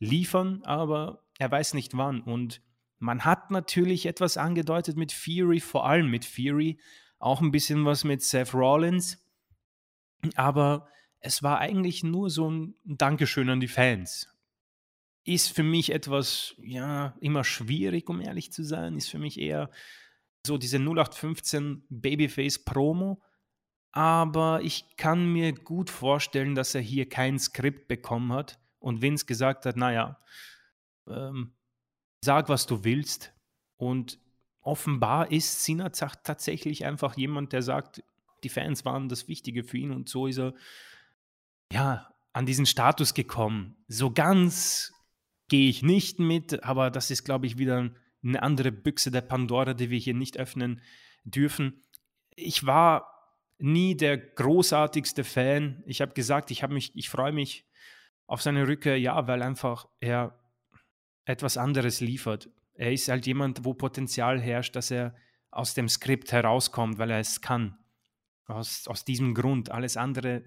liefern, aber er weiß nicht wann. Und man hat natürlich etwas angedeutet mit Fury, vor allem mit Fury, auch ein bisschen was mit Seth Rollins. Aber es war eigentlich nur so ein Dankeschön an die Fans. Ist für mich etwas, ja, immer schwierig, um ehrlich zu sein. Ist für mich eher so diese 0815 Babyface Promo aber ich kann mir gut vorstellen, dass er hier kein Skript bekommen hat und Vince gesagt hat, naja, ähm, sag, was du willst. Und offenbar ist Cena tatsächlich einfach jemand, der sagt, die Fans waren das Wichtige für ihn und so ist er ja an diesen Status gekommen. So ganz gehe ich nicht mit, aber das ist, glaube ich, wieder eine andere Büchse der Pandora, die wir hier nicht öffnen dürfen. Ich war nie der großartigste Fan. Ich habe gesagt, ich habe mich, ich freue mich auf seine Rückkehr, ja, weil einfach er etwas anderes liefert. Er ist halt jemand, wo Potenzial herrscht, dass er aus dem Skript herauskommt, weil er es kann. Aus, aus diesem Grund. Alles andere,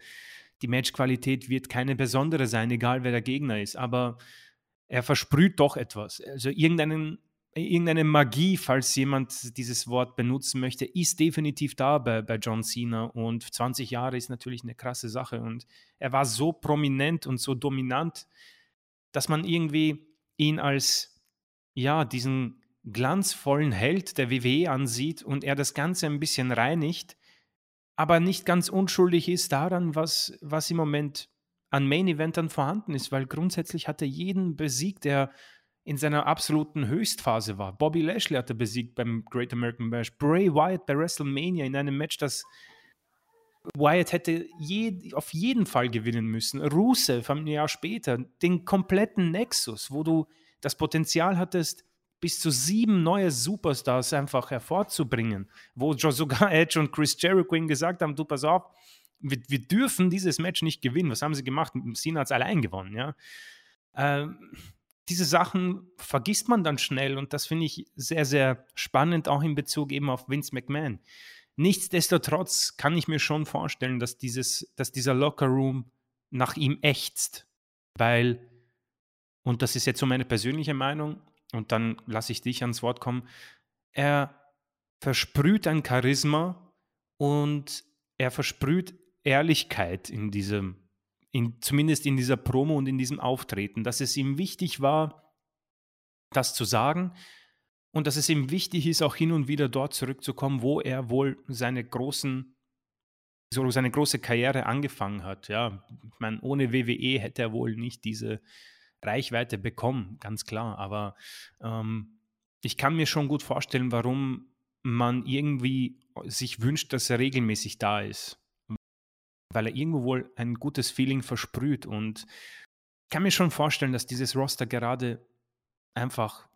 die Matchqualität wird keine besondere sein, egal wer der Gegner ist. Aber er versprüht doch etwas. Also irgendeinen irgendeine Magie, falls jemand dieses Wort benutzen möchte, ist definitiv da bei, bei John Cena. Und 20 Jahre ist natürlich eine krasse Sache. Und er war so prominent und so dominant, dass man irgendwie ihn als, ja, diesen glanzvollen Held der WWE ansieht und er das Ganze ein bisschen reinigt, aber nicht ganz unschuldig ist daran, was, was im Moment an Main-Eventern vorhanden ist, weil grundsätzlich hat er jeden besiegt, der in seiner absoluten Höchstphase war. Bobby Lashley hatte besiegt beim Great American Bash. Bray Wyatt bei WrestleMania in einem Match, das Wyatt hätte je, auf jeden Fall gewinnen müssen. Rusev ein Jahr später, den kompletten Nexus, wo du das Potenzial hattest, bis zu sieben neue Superstars einfach hervorzubringen, wo sogar Edge und Chris Jericho gesagt haben, du pass auf, wir, wir dürfen dieses Match nicht gewinnen. Was haben sie gemacht? Cena hat es allein gewonnen, ja. Ähm, diese Sachen vergisst man dann schnell und das finde ich sehr, sehr spannend, auch in Bezug eben auf Vince McMahon. Nichtsdestotrotz kann ich mir schon vorstellen, dass, dieses, dass dieser Lockerroom nach ihm ächzt, weil, und das ist jetzt so meine persönliche Meinung, und dann lasse ich dich ans Wort kommen, er versprüht ein Charisma und er versprüht Ehrlichkeit in diesem in, zumindest in dieser Promo und in diesem Auftreten, dass es ihm wichtig war, das zu sagen und dass es ihm wichtig ist, auch hin und wieder dort zurückzukommen, wo er wohl seine großen so seine große Karriere angefangen hat. Ja, ich meine, ohne WWE hätte er wohl nicht diese Reichweite bekommen, ganz klar. Aber ähm, ich kann mir schon gut vorstellen, warum man irgendwie sich wünscht, dass er regelmäßig da ist weil er irgendwo wohl ein gutes Feeling versprüht. Und ich kann mir schon vorstellen, dass dieses Roster gerade einfach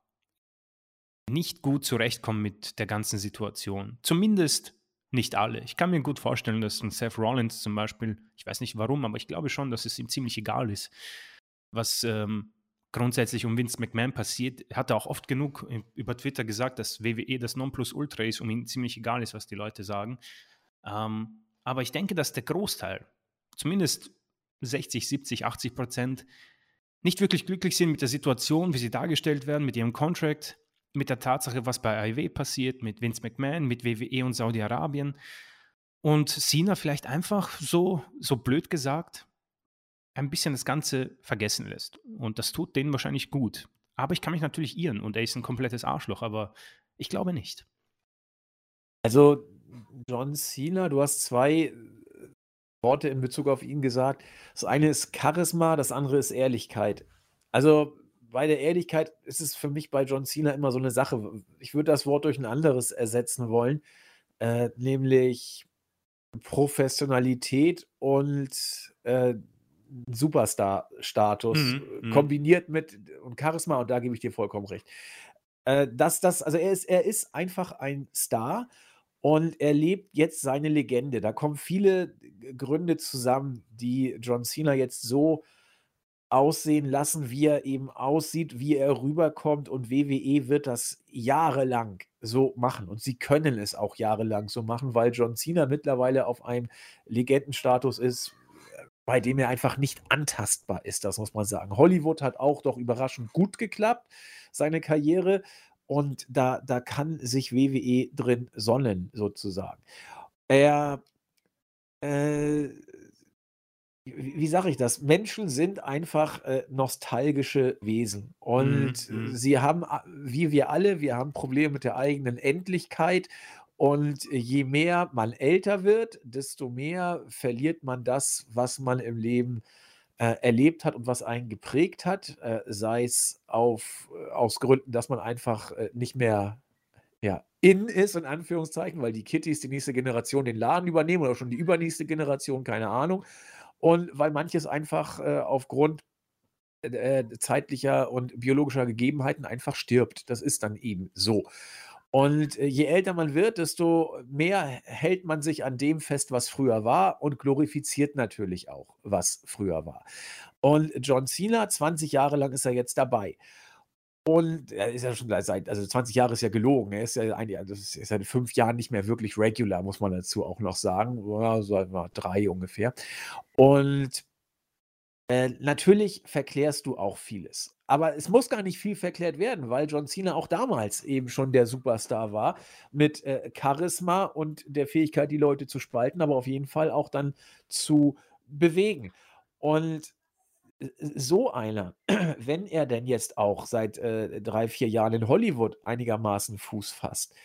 nicht gut zurechtkommt mit der ganzen Situation. Zumindest nicht alle. Ich kann mir gut vorstellen, dass ein Seth Rollins zum Beispiel, ich weiß nicht warum, aber ich glaube schon, dass es ihm ziemlich egal ist, was ähm, grundsätzlich um Vince McMahon passiert, hat er auch oft genug über Twitter gesagt, dass WWE das Nonplusultra ist, um ihn ziemlich egal ist, was die Leute sagen. Ähm, aber ich denke, dass der Großteil, zumindest 60, 70, 80 Prozent, nicht wirklich glücklich sind mit der Situation, wie sie dargestellt werden, mit ihrem Contract, mit der Tatsache, was bei AEW passiert, mit Vince McMahon, mit WWE und Saudi-Arabien. Und Cena vielleicht einfach so, so blöd gesagt, ein bisschen das Ganze vergessen lässt. Und das tut denen wahrscheinlich gut. Aber ich kann mich natürlich irren und er ist ein komplettes Arschloch, aber ich glaube nicht. Also, John Cena, du hast zwei Worte in Bezug auf ihn gesagt. Das eine ist Charisma, das andere ist Ehrlichkeit. Also, bei der Ehrlichkeit ist es für mich bei John Cena immer so eine Sache. Ich würde das Wort durch ein anderes ersetzen wollen, äh, nämlich Professionalität und äh, Superstar-Status mhm, mhm, kombiniert mit und Charisma, und da gebe ich dir vollkommen recht. Äh, dass das, also er ist, er ist einfach ein Star und er lebt jetzt seine Legende. Da kommen viele Gründe zusammen, die John Cena jetzt so aussehen lassen, wie er eben aussieht, wie er rüberkommt und WWE wird das jahrelang so machen und sie können es auch jahrelang so machen, weil John Cena mittlerweile auf einem Legendenstatus ist, bei dem er einfach nicht antastbar ist, das muss man sagen. Hollywood hat auch doch überraschend gut geklappt, seine Karriere. Und da, da kann sich WWE drin sonnen, sozusagen. Er, äh, wie, wie sage ich das? Menschen sind einfach äh, nostalgische Wesen. Und mm, mm. sie haben, wie wir alle, wir haben Probleme mit der eigenen Endlichkeit und je mehr man älter wird, desto mehr verliert man das, was man im Leben äh, erlebt hat und was einen geprägt hat, äh, sei es auf, äh, aus Gründen, dass man einfach äh, nicht mehr ja, in ist, in Anführungszeichen, weil die Kittys die nächste Generation den Laden übernehmen oder schon die übernächste Generation, keine Ahnung. Und weil manches einfach äh, aufgrund äh, zeitlicher und biologischer Gegebenheiten einfach stirbt. Das ist dann eben so. Und äh, je älter man wird, desto mehr hält man sich an dem fest, was früher war und glorifiziert natürlich auch, was früher war. Und John Cena, 20 Jahre lang ist er jetzt dabei. Und er ist ja schon seit, also 20 Jahre ist ja gelogen. Er ist ja eigentlich, also ist seit fünf Jahren nicht mehr wirklich regular, muss man dazu auch noch sagen. Ja, so drei ungefähr. Und äh, natürlich verklärst du auch vieles. Aber es muss gar nicht viel verklärt werden, weil John Cena auch damals eben schon der Superstar war mit äh, Charisma und der Fähigkeit, die Leute zu spalten, aber auf jeden Fall auch dann zu bewegen. Und so einer, wenn er denn jetzt auch seit äh, drei, vier Jahren in Hollywood einigermaßen Fuß fasst,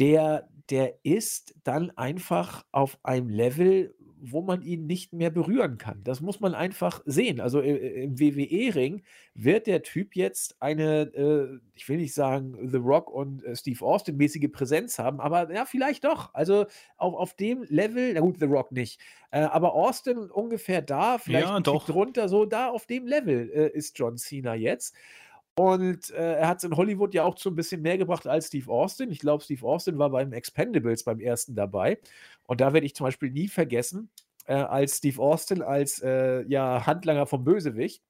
der, der ist dann einfach auf einem Level, wo man ihn nicht mehr berühren kann. Das muss man einfach sehen. Also im WWE-Ring wird der Typ jetzt eine, äh, ich will nicht sagen The Rock und äh, Steve Austin-mäßige Präsenz haben, aber ja, vielleicht doch. Also auf, auf dem Level, na gut, The Rock nicht, äh, aber Austin ungefähr da, vielleicht ja, doch. drunter, so da auf dem Level äh, ist John Cena jetzt. Und äh, er hat es in Hollywood ja auch zu ein bisschen mehr gebracht als Steve Austin. Ich glaube, Steve Austin war beim Expendables beim ersten dabei. Und da werde ich zum Beispiel nie vergessen, äh, als Steve Austin als äh, ja, Handlanger vom Bösewicht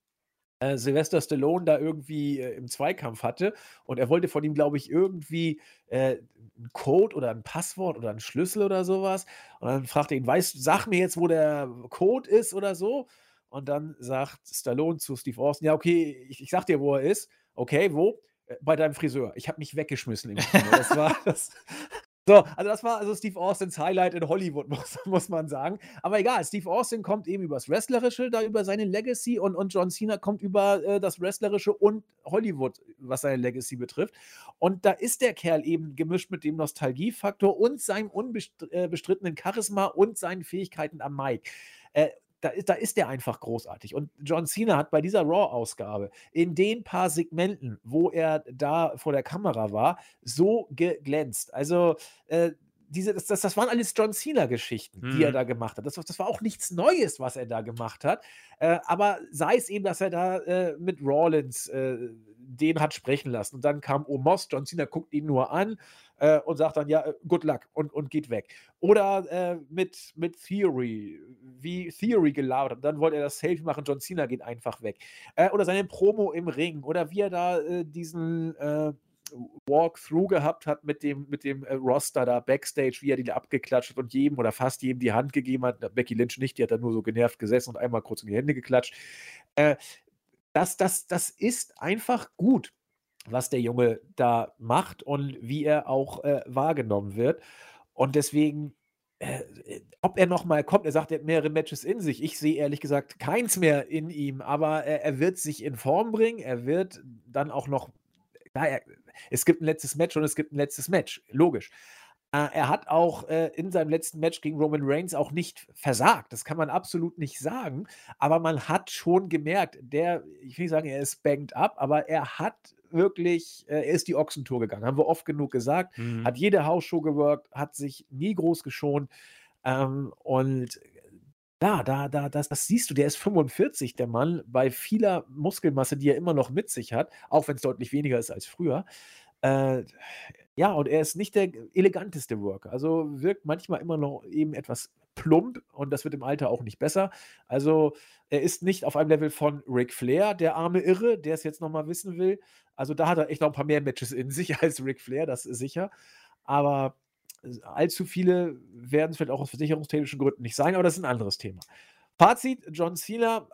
äh, Sylvester Stallone da irgendwie äh, im Zweikampf hatte. Und er wollte von ihm, glaube ich, irgendwie äh, einen Code oder ein Passwort oder einen Schlüssel oder sowas. Und dann fragte ihn, weißt, sag mir jetzt, wo der Code ist oder so. Und dann sagt Stallone zu Steve Austin, ja, okay, ich, ich sag dir, wo er ist. Okay, wo? Äh, bei deinem Friseur. Ich habe mich weggeschmissen im Kino. Das war das. So, also das war also Steve Austins Highlight in Hollywood, muss, muss man sagen. Aber egal, Steve Austin kommt eben übers Wrestlerische, da über seine Legacy und, und John Cena kommt über äh, das Wrestlerische und Hollywood, was seine Legacy betrifft. Und da ist der Kerl eben gemischt mit dem Nostalgiefaktor und seinem unbestrittenen Charisma und seinen Fähigkeiten am Mic. Äh, da, da ist der einfach großartig. Und John Cena hat bei dieser Raw-Ausgabe in den paar Segmenten, wo er da vor der Kamera war, so geglänzt. Also, äh, diese, das, das, das, waren alles John Cena-Geschichten, mhm. die er mhm. da gemacht hat. Das, das, war auch nichts Neues, was er da gemacht hat. Äh, aber sei es eben, dass er da äh, mit Rawlins äh, den hat sprechen lassen. Und dann kam Omos, John Cena guckt ihn nur an äh, und sagt dann, ja, äh, good luck und, und geht weg. Oder äh, mit, mit Theory, wie Theory gelabert hat. Dann wollte er das Selfie machen, John Cena geht einfach weg. Oder seine Promo im Ring. Oder wie er da diesen Walkthrough gehabt hat mit dem, mit dem äh, Roster da Backstage, wie er die abgeklatscht hat und jedem oder fast jedem die Hand gegeben hat. Becky Lynch nicht, die hat da nur so genervt gesessen und einmal kurz in die Hände geklatscht. Äh, das, das, das ist einfach gut, was der Junge da macht und wie er auch äh, wahrgenommen wird. Und deswegen äh, ob er noch mal kommt, er sagt, er hat mehrere Matches in sich. Ich sehe ehrlich gesagt keins mehr in ihm, aber er, er wird sich in Form bringen. Er wird dann auch noch, ja, er, es gibt ein letztes Match und es gibt ein letztes Match, logisch. Äh, er hat auch äh, in seinem letzten Match gegen Roman Reigns auch nicht versagt. Das kann man absolut nicht sagen. Aber man hat schon gemerkt, der, ich will nicht sagen, er ist banged up, aber er hat wirklich, äh, er ist die Ochsentour gegangen. Haben wir oft genug gesagt. Mhm. Hat jede Hausshow geworkt, hat sich nie groß geschont. Ähm, und da, da, da, das, das siehst du, der ist 45, der Mann, bei vieler Muskelmasse, die er immer noch mit sich hat, auch wenn es deutlich weniger ist als früher. Äh, ja, und er ist nicht der eleganteste Worker. Also wirkt manchmal immer noch eben etwas plump und das wird im Alter auch nicht besser. Also er ist nicht auf einem Level von Ric Flair, der arme Irre, der es jetzt nochmal wissen will. Also da hat er echt noch ein paar mehr Matches in sich als Ric Flair, das ist sicher. Aber allzu viele werden es vielleicht auch aus versicherungstechnischen Gründen nicht sein, aber das ist ein anderes Thema. Fazit: John Cena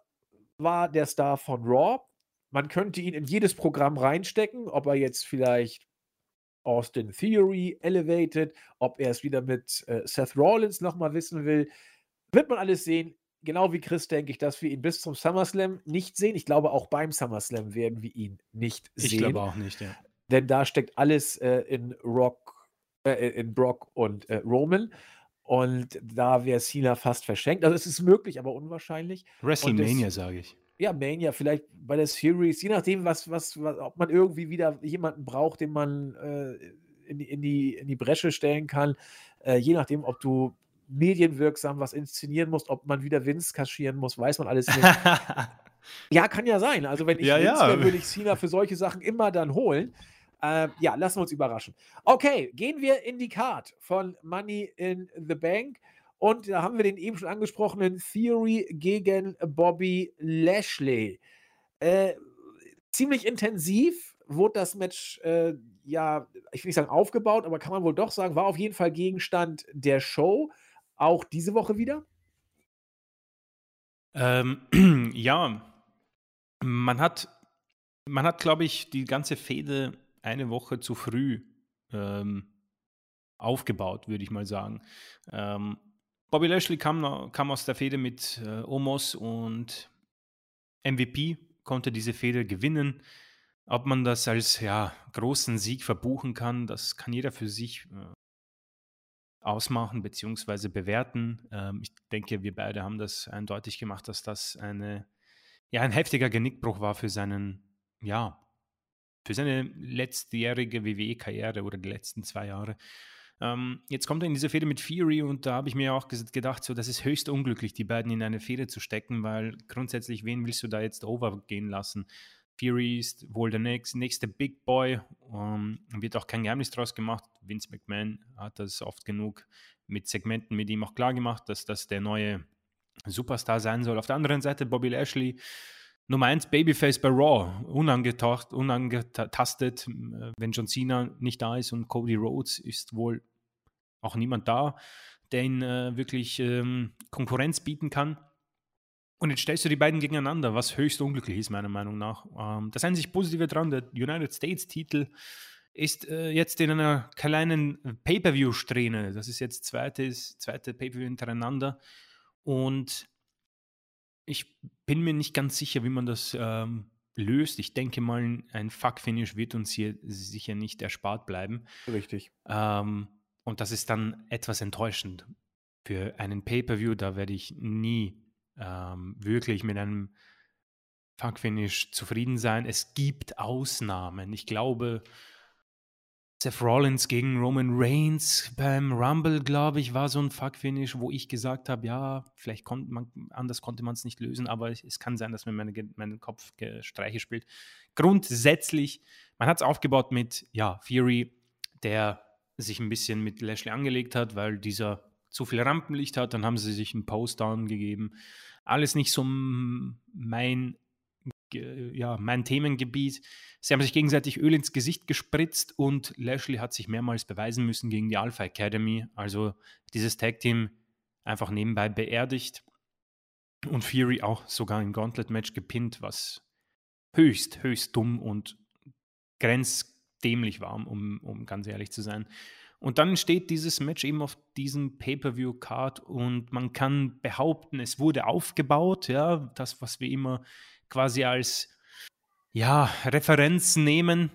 war der Star von Raw. Man könnte ihn in jedes Programm reinstecken, ob er jetzt vielleicht Austin Theory elevated, ob er es wieder mit äh, Seth Rollins nochmal wissen will. Wird man alles sehen. Genau wie Chris denke ich, dass wir ihn bis zum SummerSlam nicht sehen. Ich glaube, auch beim SummerSlam werden wir ihn nicht sehen. Ich glaube auch nicht, ja. Denn da steckt alles äh, in Rock, äh, in Brock und äh, Roman. Und da wäre Cena fast verschenkt. Also es ist möglich, aber unwahrscheinlich. WrestleMania, sage ich ja, Mania, vielleicht bei der Series, je nachdem, was, was, was ob man irgendwie wieder jemanden braucht, den man äh, in, die, in, die, in die Bresche stellen kann, äh, je nachdem, ob du medienwirksam was inszenieren musst, ob man wieder Vince kaschieren muss, weiß man alles nicht. ja, kann ja sein. Also, wenn ich ja, Vince ja. würde ich Cena für solche Sachen immer dann holen. Äh, ja, lassen wir uns überraschen. Okay, gehen wir in die Card von Money in the Bank. Und da haben wir den eben schon angesprochenen Theory gegen Bobby Lashley. Äh, ziemlich intensiv wurde das Match, äh, ja, ich will nicht sagen aufgebaut, aber kann man wohl doch sagen, war auf jeden Fall Gegenstand der Show. Auch diese Woche wieder? Ähm, ja, man hat, man hat, glaube ich, die ganze Fehde eine Woche zu früh ähm, aufgebaut, würde ich mal sagen. Ähm, Bobby Lashley kam, kam aus der Fehde mit äh, Omos und MVP, konnte diese Fehde gewinnen. Ob man das als ja, großen Sieg verbuchen kann, das kann jeder für sich äh, ausmachen bzw. bewerten. Ähm, ich denke, wir beide haben das eindeutig gemacht, dass das eine, ja, ein heftiger Genickbruch war für seinen, ja, für seine letztjährige WWE-Karriere oder die letzten zwei Jahre. Ähm, jetzt kommt er in diese Fehde mit Fury und da habe ich mir auch gedacht, so, das ist höchst unglücklich, die beiden in eine Fehde zu stecken, weil grundsätzlich, wen willst du da jetzt overgehen lassen? Fury ist wohl der nächste, nächste Big Boy, ähm, wird auch kein Geheimnis draus gemacht. Vince McMahon hat das oft genug mit Segmenten mit ihm auch klar gemacht, dass das der neue Superstar sein soll. Auf der anderen Seite Bobby Lashley, Nummer 1 Babyface bei Raw, unangetastet, unangetastet, äh, wenn John Cena nicht da ist und Cody Rhodes ist wohl auch niemand da, der ihn äh, wirklich ähm, Konkurrenz bieten kann. Und jetzt stellst du die beiden gegeneinander, was höchst unglücklich ist, meiner Meinung nach. Ähm, das einzig Positive daran, der United States-Titel ist äh, jetzt in einer kleinen Pay-Per-View-Strähne. Das ist jetzt zweites, zweite Pay-Per-View hintereinander. Und ich bin mir nicht ganz sicher, wie man das ähm, löst. Ich denke mal, ein Fuck-Finish wird uns hier sicher nicht erspart bleiben. Richtig. Ähm, und das ist dann etwas enttäuschend für einen Pay-per-View. Da werde ich nie ähm, wirklich mit einem Fuck-Finish zufrieden sein. Es gibt Ausnahmen. Ich glaube, Seth Rollins gegen Roman Reigns beim Rumble, glaube ich, war so ein Fuck-Finish, wo ich gesagt habe, ja, vielleicht konnte man, anders konnte man es nicht lösen, aber es, kann sein, dass mir meine, mein Kopf Streiche spielt. Grundsätzlich, man hat es aufgebaut mit, ja, Fury, der sich ein bisschen mit Lashley angelegt hat, weil dieser zu viel Rampenlicht hat, dann haben sie sich einen Post-Down gegeben. Alles nicht so mein, ja, mein Themengebiet. Sie haben sich gegenseitig Öl ins Gesicht gespritzt und Lashley hat sich mehrmals beweisen müssen gegen die Alpha Academy. Also dieses Tag-Team einfach nebenbei beerdigt und Fury auch sogar im Gauntlet-Match gepinnt, was höchst, höchst dumm und grenzdämlich war, um, um ganz ehrlich zu sein. Und dann steht dieses Match eben auf diesem Pay-per-view-Card und man kann behaupten, es wurde aufgebaut, ja, das, was wir immer quasi als ja, Referenz nehmen,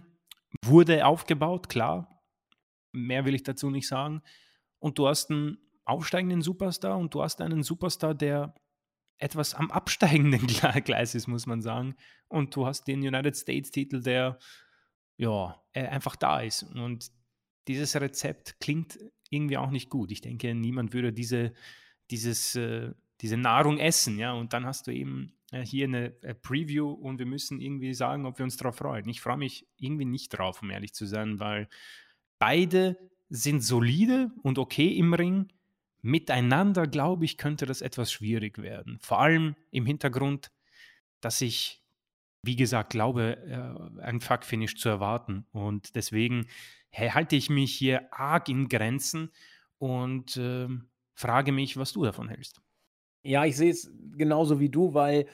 wurde aufgebaut, klar. Mehr will ich dazu nicht sagen. Und du hast einen aufsteigenden Superstar und du hast einen Superstar, der etwas am absteigenden Gleis ist, muss man sagen. Und du hast den United States-Titel, der ja einfach da ist. Und dieses Rezept klingt irgendwie auch nicht gut. Ich denke, niemand würde diese, dieses, äh, diese Nahrung essen, ja. Und dann hast du eben äh, hier eine, eine, äh, Preview und wir müssen irgendwie sagen, ob wir uns darauf freuen. Ich freue mich irgendwie nicht drauf, um ehrlich zu sein, weil beide sind solide und okay im Ring. Miteinander, glaube ich, könnte das etwas schwierig werden. Vor allem im Hintergrund, dass ich, wie gesagt, glaube, äh, ein Fuck-Finish zu erwarten. Und deswegen halte ich mich hier arg in Grenzen und äh, frage mich, was du davon hältst. Ja, ich sehe es genauso wie du, weil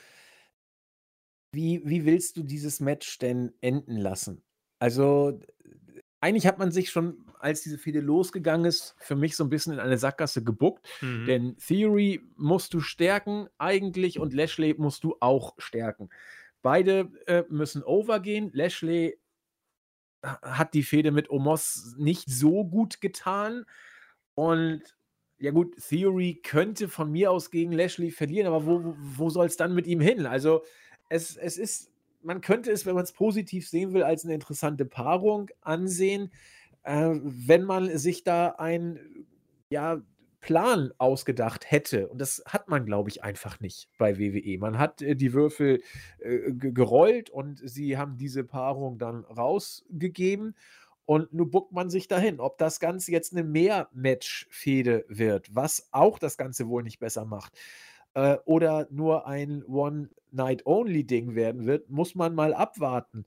wie, wie willst du dieses Match denn enden lassen? Also, eigentlich hat man sich schon, als diese Fehde losgegangen ist, für mich so ein bisschen in eine Sackgasse gebuckt. Mhm. Denn Theory musst du stärken, eigentlich, und Lashley musst du auch stärken. Beide äh, müssen overgehen. Lashley hat die Fehde mit Omos nicht so gut getan. Und ja gut, Theory könnte von mir aus gegen Lashley verlieren, aber wo, wo soll es dann mit ihm hin? Also es, es ist, man könnte es, wenn man es positiv sehen will, als eine interessante Paarung ansehen, äh, wenn man sich da ein ja, Plan ausgedacht hätte. Und das hat man, glaube ich, einfach nicht bei WWE. Man hat äh, die Würfel äh, gerollt und sie haben diese Paarung dann rausgegeben. Und nun buckt man sich dahin. Ob das Ganze jetzt eine Mehr-Match-Fehde wird, was auch das Ganze wohl nicht besser macht, äh, oder nur ein One-Night-Only-Ding werden wird, muss man mal abwarten.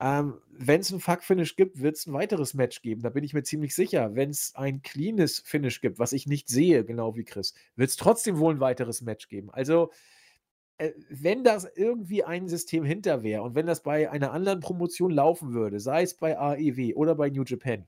Ähm, Wenn es ein Fuck-Finish gibt, wird es ein weiteres Match geben. Da bin ich mir ziemlich sicher. Wenn es ein cleanes Finish gibt, was ich nicht sehe, genau wie Chris, wird es trotzdem wohl ein weiteres Match geben. Also, wenn das irgendwie ein System hinter wäre und wenn das bei einer anderen Promotion laufen würde, sei es bei AEW oder bei New Japan,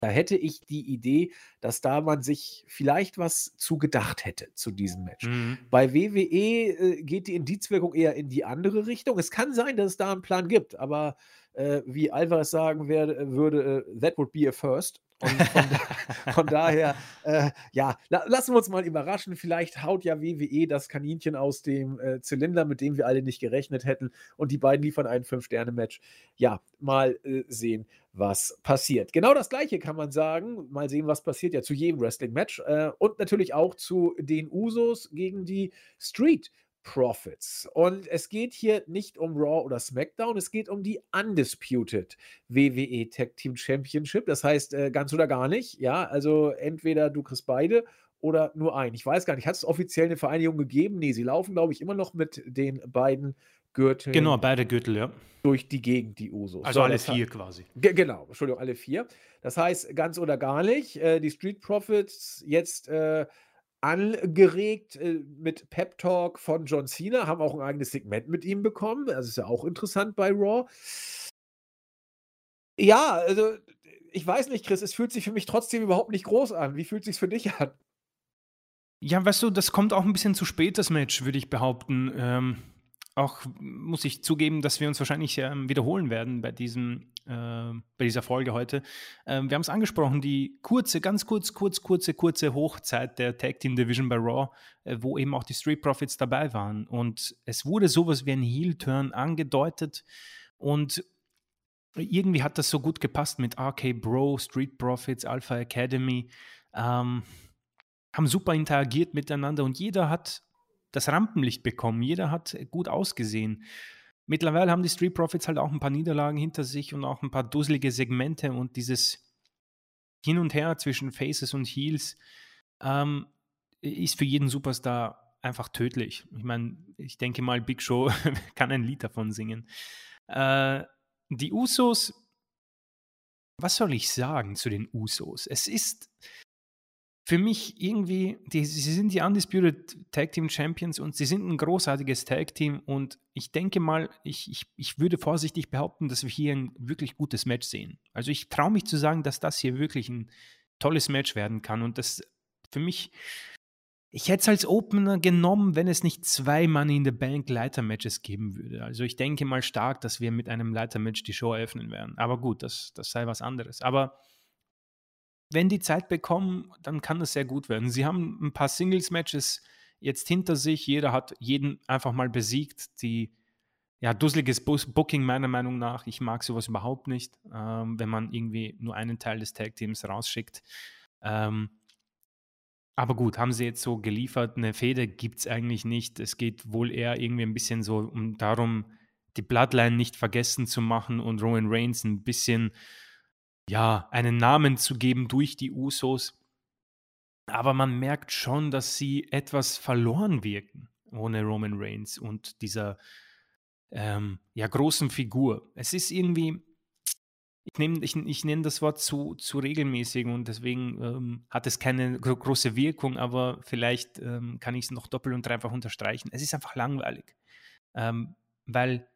da hätte ich die Idee, dass da man sich vielleicht was zu gedacht hätte zu diesem Match. Mhm. Bei WWE äh, geht die Indizwirkung eher in die andere Richtung. Es kann sein, dass es da einen Plan gibt, aber äh, wie Alvarez sagen werde, würde, äh, that would be a first. Und von, von daher, äh, ja, la lassen wir uns mal überraschen. Vielleicht haut ja WWE das Kaninchen aus dem äh, Zylinder, mit dem wir alle nicht gerechnet hätten. Und die beiden liefern ein Fünf-Sterne-Match. Ja, mal äh, sehen, was passiert. Genau das Gleiche kann man sagen. Mal sehen, was passiert ja zu jedem Wrestling-Match. Äh, und natürlich auch zu den Usos gegen die Street Profits. Und es geht hier nicht um Raw oder SmackDown, es geht um die Undisputed WWE Tag Team Championship. Das heißt, äh, ganz oder gar nicht. Ja, also entweder du kriegst beide oder nur einen. Ich weiß gar nicht, hat es offiziell eine Vereinigung gegeben? Nee, sie laufen, glaube ich, immer noch mit den beiden Gürteln. Genau, beide Gürtel, ja. Durch die Gegend, die Usos. Also so, alle vier hat, quasi. Genau, Entschuldigung, alle vier. Das heißt, ganz oder gar nicht. Äh, die Street Profits jetzt. Äh, angeregt äh, mit Pep Talk von John Cena, haben auch ein eigenes Segment mit ihm bekommen. Das ist ja auch interessant bei Raw. Ja, also ich weiß nicht, Chris, es fühlt sich für mich trotzdem überhaupt nicht groß an. Wie fühlt es sich für dich an? Ja, weißt du, das kommt auch ein bisschen zu spät, das Match, würde ich behaupten. Ähm, auch muss ich zugeben, dass wir uns wahrscheinlich ähm, wiederholen werden bei diesem äh, bei dieser Folge heute. Ähm, wir haben es angesprochen, die kurze, ganz kurz, kurz, kurze, kurze Hochzeit der Tag Team Division bei Raw, äh, wo eben auch die Street Profits dabei waren. Und es wurde sowas wie ein Heel-Turn angedeutet und irgendwie hat das so gut gepasst mit RK Bro, Street Profits, Alpha Academy. Ähm, haben super interagiert miteinander und jeder hat das Rampenlicht bekommen, jeder hat gut ausgesehen. Mittlerweile haben die Street Profits halt auch ein paar Niederlagen hinter sich und auch ein paar dusselige Segmente und dieses Hin und Her zwischen Faces und Heels ähm, ist für jeden Superstar einfach tödlich. Ich meine, ich denke mal, Big Show kann ein Lied davon singen. Äh, die Usos, was soll ich sagen zu den Usos? Es ist für mich irgendwie, die, sie sind die Undisputed Tag Team Champions und sie sind ein großartiges Tag Team und ich denke mal, ich, ich, ich würde vorsichtig behaupten, dass wir hier ein wirklich gutes Match sehen. Also ich traue mich zu sagen, dass das hier wirklich ein tolles Match werden kann und das für mich ich hätte es als Opener genommen, wenn es nicht zwei Money in the Bank Leitermatches geben würde. Also ich denke mal stark, dass wir mit einem Leitermatch die Show eröffnen werden. Aber gut, das, das sei was anderes. Aber wenn die Zeit bekommen, dann kann das sehr gut werden. Sie haben ein paar Singles-Matches jetzt hinter sich. Jeder hat jeden einfach mal besiegt. Die ja, dusseliges Booking meiner Meinung nach. Ich mag sowas überhaupt nicht, ähm, wenn man irgendwie nur einen Teil des Tag-Teams rausschickt. Ähm, aber gut, haben sie jetzt so geliefert, eine Fehde gibt es eigentlich nicht. Es geht wohl eher irgendwie ein bisschen so um darum, die Bloodline nicht vergessen zu machen und Rowan Reigns ein bisschen, ja, einen Namen zu geben durch die Usos. Aber man merkt schon, dass sie etwas verloren wirken ohne Roman Reigns und dieser ähm, ja, großen Figur. Es ist irgendwie, ich nehme ich, ich nenn das Wort zu, zu regelmäßig und deswegen ähm, hat es keine gro große Wirkung, aber vielleicht ähm, kann ich es noch doppelt und dreifach unterstreichen. Es ist einfach langweilig, ähm, weil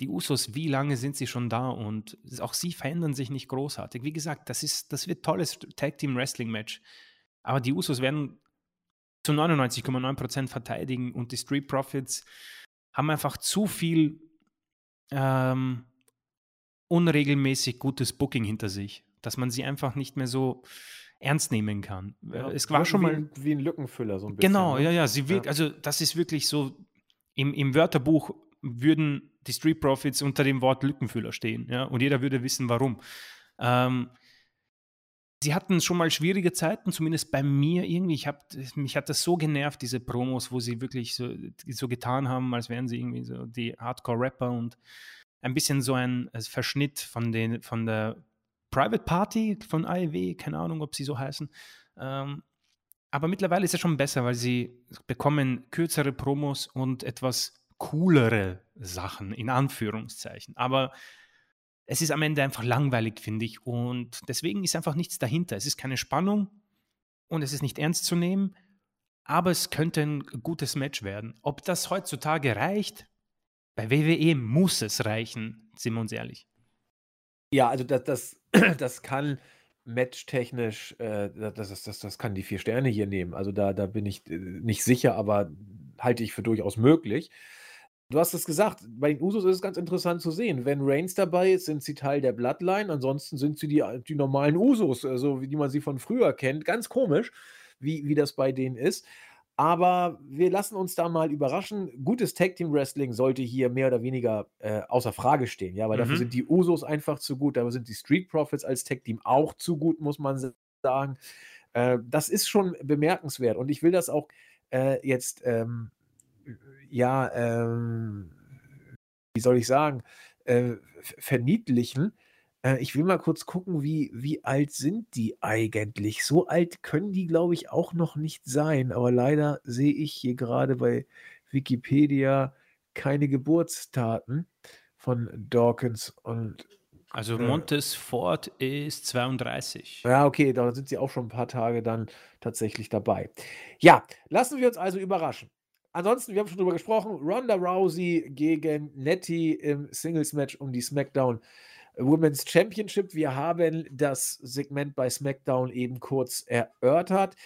die Usos, wie lange sind sie schon da und auch sie verändern sich nicht großartig. Wie gesagt, das, ist, das wird tolles Tag Team Wrestling Match, aber die Usos werden zu 99,9% verteidigen und die Street Profits haben einfach zu viel ähm, unregelmäßig gutes Booking hinter sich, dass man sie einfach nicht mehr so ernst nehmen kann. Ja, es war schon mal wie, wie, ein Lückenfüller so ein bisschen. Genau, ja, ja, sie wirkt, ja. also das ist wirklich so im, im Wörterbuch würden die Street Profits unter dem Wort Lückenfüller stehen, ja, und jeder würde wissen, warum. Ähm, sie hatten schon mal schwierige Zeiten, zumindest bei mir irgendwie. Ich hab, mich hat das so genervt, diese Promos, wo sie wirklich so, so getan haben, als wären sie irgendwie so die Hardcore-Rapper und ein bisschen so ein Verschnitt von, den, von der Private Party von AEW, keine Ahnung, ob sie so heißen. Ähm, aber mittlerweile ist es schon besser, weil sie bekommen kürzere Promos und etwas coolere Sachen, in Anführungszeichen. Aber es ist am Ende einfach langweilig, finde ich. Und deswegen ist einfach nichts dahinter. Es ist keine Spannung und es ist nicht ernst zu nehmen. Aber es könnte ein gutes Match werden. Ob das heutzutage reicht, bei WWE muss es reichen, sind wir uns ehrlich. Ja, also das, das, das kann matchtechnisch, äh, das, das, das, das kann die vier Sterne hier nehmen. Also da, da bin ich äh, nicht sicher, aber halte ich für durchaus möglich. Du hast es gesagt, bei den Usos ist es ganz interessant zu sehen. Wenn Reigns dabei ist, sind sie Teil der Bloodline, ansonsten sind sie die, die normalen Usos, also wie man sie von früher kennt. Ganz komisch, wie, wie das bei denen ist. Aber wir lassen uns da mal überraschen. Gutes Tag Team Wrestling sollte hier mehr oder weniger äh, außer Frage stehen, ja, weil mhm. dafür sind die Usos einfach zu gut, dafür sind die Street Profits als Tag Team auch zu gut, muss man sagen. Äh, das ist schon bemerkenswert und ich will das auch äh, jetzt, ähm, ja, ähm, wie soll ich sagen, äh, verniedlichen äh, ich will mal kurz gucken, wie wie alt sind die eigentlich? So alt können die, glaube ich, auch noch nicht sein, aber leider sehe ich hier gerade bei Wikipedia keine Geburtsdaten von Dawkins und Also äh Montes Ford ist 32. Ja, okay, da sind sie auch schon ein paar Tage dann tatsächlich dabei. Ja, lassen wir uns also überraschen. Ansonsten, wir haben schon drüber gesprochen, Ronda Rousey gegen Nettie im Singles-Match um die SmackDown Women's Championship. Wir haben das Segment bei SmackDown eben kurz erörtert.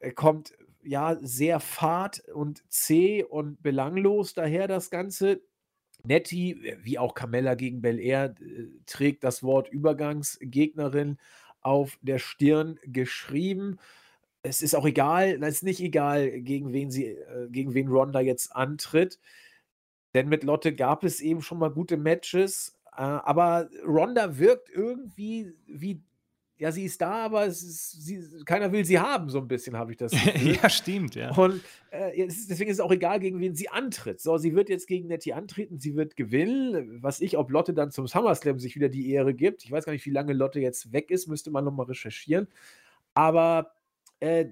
Äh, kommt ja sehr fad und zäh und belanglos daher das Ganze. Nettie, wie auch Carmella gegen Bel Air, äh, trägt das Wort Übergangsgegnerin auf der Stirn geschrieben. Es ist auch egal, es ist nicht egal, gegen wen sie, äh, gegen wen Ronda jetzt antritt. Denn mit Lotte gab es eben schon mal gute Matches. Äh, aber Ronda wirkt irgendwie wie ja, sie ist da, aber ist, sie, keiner will sie haben, so ein bisschen habe ich das Gefühl. ja, stimmt, ja. Und äh, ist, deswegen ist es auch egal, gegen wen sie antritt. So, sie wird jetzt gegen Nettie antreten, sie wird gewinnen. Was ich, ob Lotte dann zum SummerSlam sich wieder die Ehre gibt. Ich weiß gar nicht, wie lange Lotte jetzt weg ist, müsste man nochmal recherchieren. Aber äh,